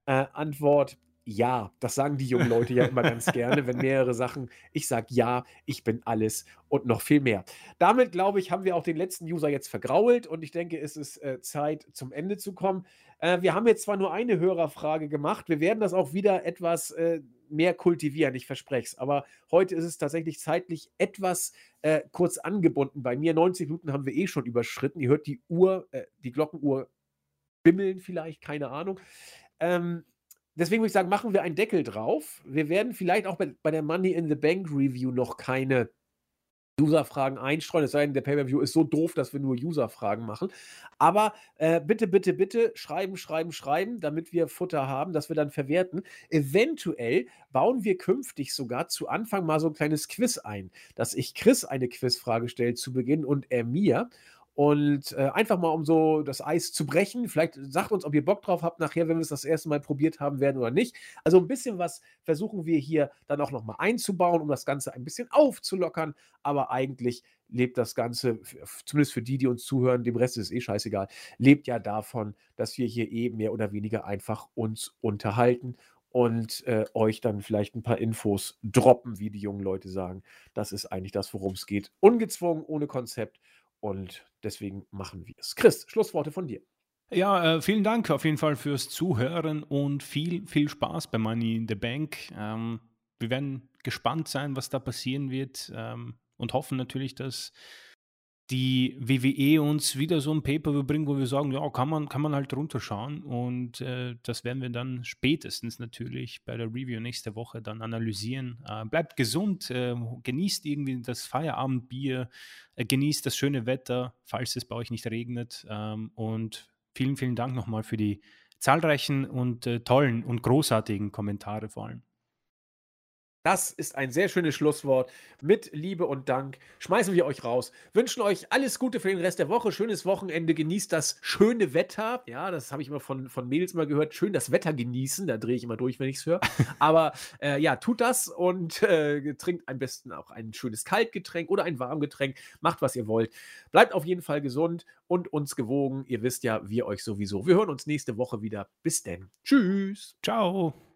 Äh, Antwort: Ja. Das sagen die jungen Leute ja immer ganz gerne, wenn mehrere Sachen. Ich sage ja, ich bin alles und noch viel mehr. Damit, glaube ich, haben wir auch den letzten User jetzt vergrault und ich denke, es ist äh, Zeit, zum Ende zu kommen. Äh, wir haben jetzt zwar nur eine Hörerfrage gemacht, wir werden das auch wieder etwas äh, mehr kultivieren, ich verspreche es. Aber heute ist es tatsächlich zeitlich etwas äh, kurz angebunden. Bei mir 90 Minuten haben wir eh schon überschritten. Ihr hört die Uhr, äh, die Glockenuhr bimmeln vielleicht, keine Ahnung. Ähm, deswegen würde ich sagen, machen wir einen Deckel drauf. Wir werden vielleicht auch bei, bei der Money in the Bank Review noch keine User-Fragen einstreuen, es sei denn, der Pay-Per-View ist so doof, dass wir nur User-Fragen machen. Aber äh, bitte, bitte, bitte schreiben, schreiben, schreiben, damit wir Futter haben, dass wir dann verwerten. Eventuell bauen wir künftig sogar zu Anfang mal so ein kleines Quiz ein, dass ich Chris eine Quizfrage stelle zu Beginn und er mir. Und äh, einfach mal, um so das Eis zu brechen. Vielleicht sagt uns, ob ihr Bock drauf habt, nachher, wenn wir es das erste Mal probiert haben werden oder nicht. Also ein bisschen was versuchen wir hier dann auch nochmal einzubauen, um das Ganze ein bisschen aufzulockern. Aber eigentlich lebt das Ganze, zumindest für die, die uns zuhören, dem Rest ist eh scheißegal, lebt ja davon, dass wir hier eben mehr oder weniger einfach uns unterhalten und äh, euch dann vielleicht ein paar Infos droppen, wie die jungen Leute sagen. Das ist eigentlich das, worum es geht. Ungezwungen, ohne Konzept. Und deswegen machen wir es. Chris, Schlussworte von dir. Ja, äh, vielen Dank auf jeden Fall fürs Zuhören und viel, viel Spaß bei Money in the Bank. Ähm, wir werden gespannt sein, was da passieren wird ähm, und hoffen natürlich, dass die WWE uns wieder so ein Paper bringt, wo wir sagen, ja, kann man, kann man halt runterschauen und äh, das werden wir dann spätestens natürlich bei der Review nächste Woche dann analysieren. Äh, bleibt gesund, äh, genießt irgendwie das Feierabendbier, äh, genießt das schöne Wetter, falls es bei euch nicht regnet ähm, und vielen, vielen Dank nochmal für die zahlreichen und äh, tollen und großartigen Kommentare vor allem. Das ist ein sehr schönes Schlusswort. Mit Liebe und Dank schmeißen wir euch raus. Wünschen euch alles Gute für den Rest der Woche. Schönes Wochenende. Genießt das schöne Wetter. Ja, das habe ich immer von, von Mädels mal gehört. Schön das Wetter genießen. Da drehe ich immer durch, wenn ich es höre. Aber äh, ja, tut das und äh, trinkt am besten auch ein schönes Kaltgetränk oder ein Warmgetränk. Macht, was ihr wollt. Bleibt auf jeden Fall gesund und uns gewogen. Ihr wisst ja, wir euch sowieso. Wir hören uns nächste Woche wieder. Bis denn. Tschüss. Ciao.